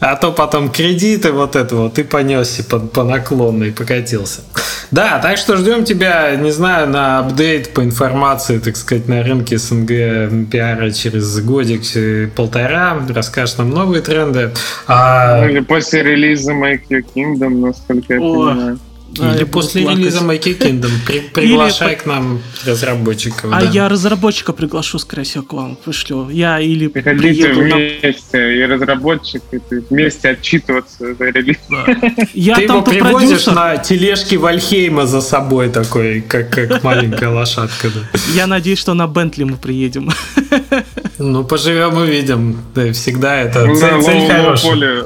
А то потом кредиты вот это вот, ты понесся по, по наклонной, покатился. Да, так что ждем тебя, не знаю, на апдейт по информации, так сказать, на рынке СНГ пиара через годик-полтора. Расскажешь нам новые тренды. А... Или после релиза Make Your Kingdom, насколько я О. понимаю. Или после плакать. релиза Mikey Kingdom при, приглашай или... к нам разработчиков. А да. я разработчика приглашу, скорее всего, к вам пришлю. Я или Приходите вместе, на... и разработчик, и вместе отчитываться за релиз. Да. <laughs> Я Ты его привозишь продюсер. на тележке Вальхейма за собой такой, как, как маленькая лошадка. Да. <laughs> Я надеюсь, что на Бентли мы приедем. <laughs> Ну, поживем увидим. Да, всегда это цель, цель хорошая.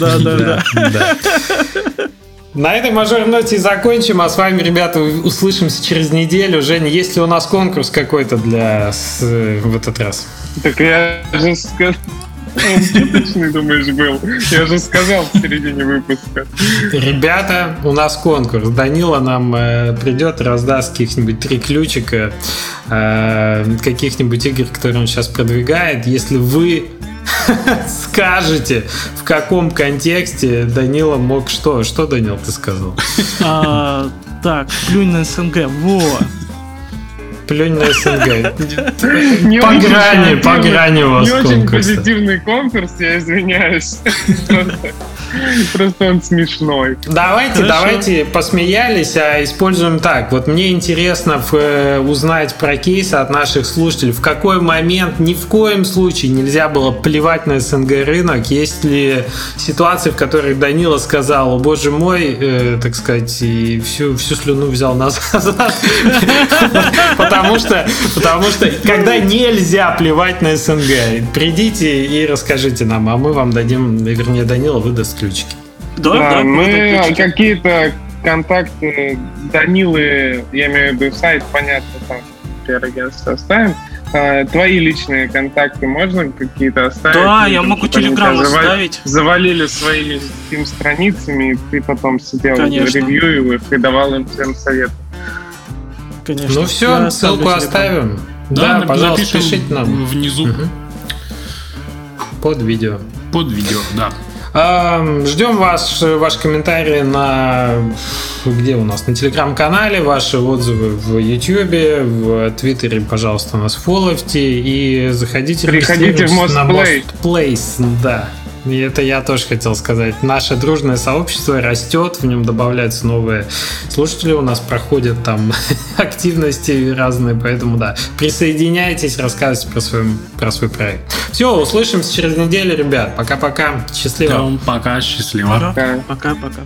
Да, да, да. На этой мажорной ноте и закончим, а с вами, ребята, услышимся через неделю. Женя, есть ли у нас конкурс какой-то для с, в этот раз? Так я же сказал... Думаешь, был? Я же сказал в середине выпуска. Ребята, у нас конкурс. Данила нам э, придет, раздаст каких-нибудь три ключика э, каких-нибудь игр, которые он сейчас продвигает. Если вы <laughs> скажете, в каком контексте Данила мог что? Что, Данил, ты сказал? А, так, плюнь на СНГ, во! Плюнь на СНГ. По грани, по грани у вас Не очень позитивный конкурс, я извиняюсь. <laughs> <laughs> Просто он смешной. Давайте, Хорошо. давайте посмеялись, а используем так. Вот мне интересно э, узнать про кейсы от наших слушателей. В какой момент ни в коем случае нельзя было плевать на СНГ рынок? Есть ли ситуации, в которых Данила сказал, о боже мой, э, так сказать, и всю, всю слюну взял назад? <laughs> Потому что, потому что, когда нельзя плевать на СНГ, придите и расскажите нам, а мы вам дадим, вернее, Данила выдаст ключики. Да, да, да мы какие-то контакты Данилы, я имею в виду сайт, понятно, там пиар-агентство оставим. А, твои личные контакты можно какие-то оставить? Да, я могу телеграм оставить. Завалили своими страницами, и ты потом сидел, Конечно. ревью их и давал им всем совет. Конечно. Ну все, ссылку оставим. Да, да пожалуйста, пишите нам. Внизу. Угу. Под видео. Под видео, да. Ждем вас, ваши комментарии на где у нас? На телеграм-канале, ваши отзывы в Ютьюбе, в Твиттере, пожалуйста, нас фоловьте и заходите Приходите в Most на Most Place, да. И это я тоже хотел сказать. Наше дружное сообщество растет, в нем добавляются новые слушатели, у нас проходят там <laughs> активности разные, поэтому да, присоединяйтесь, рассказывайте про свой, про свой проект. Все, услышимся через неделю, ребят. Пока-пока. Счастливо. Пока, счастливо. Пока-пока.